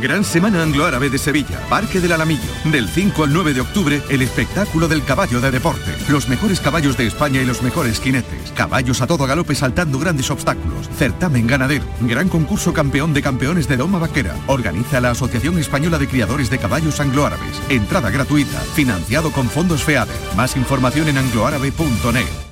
Gran Semana Anglo-Árabe de Sevilla, Parque del Alamillo. Del 5 al 9 de octubre, el espectáculo del caballo de deporte. Los mejores caballos de España y los mejores jinetes. Caballos a todo galope saltando grandes obstáculos. Certamen ganadero. Gran concurso campeón de campeones de Doma Vaquera. Organiza la Asociación Española de Criadores de Caballos Anglo-Árabes. Entrada gratuita. Financiado con fondos FEADER. Más información en angloárabe.net.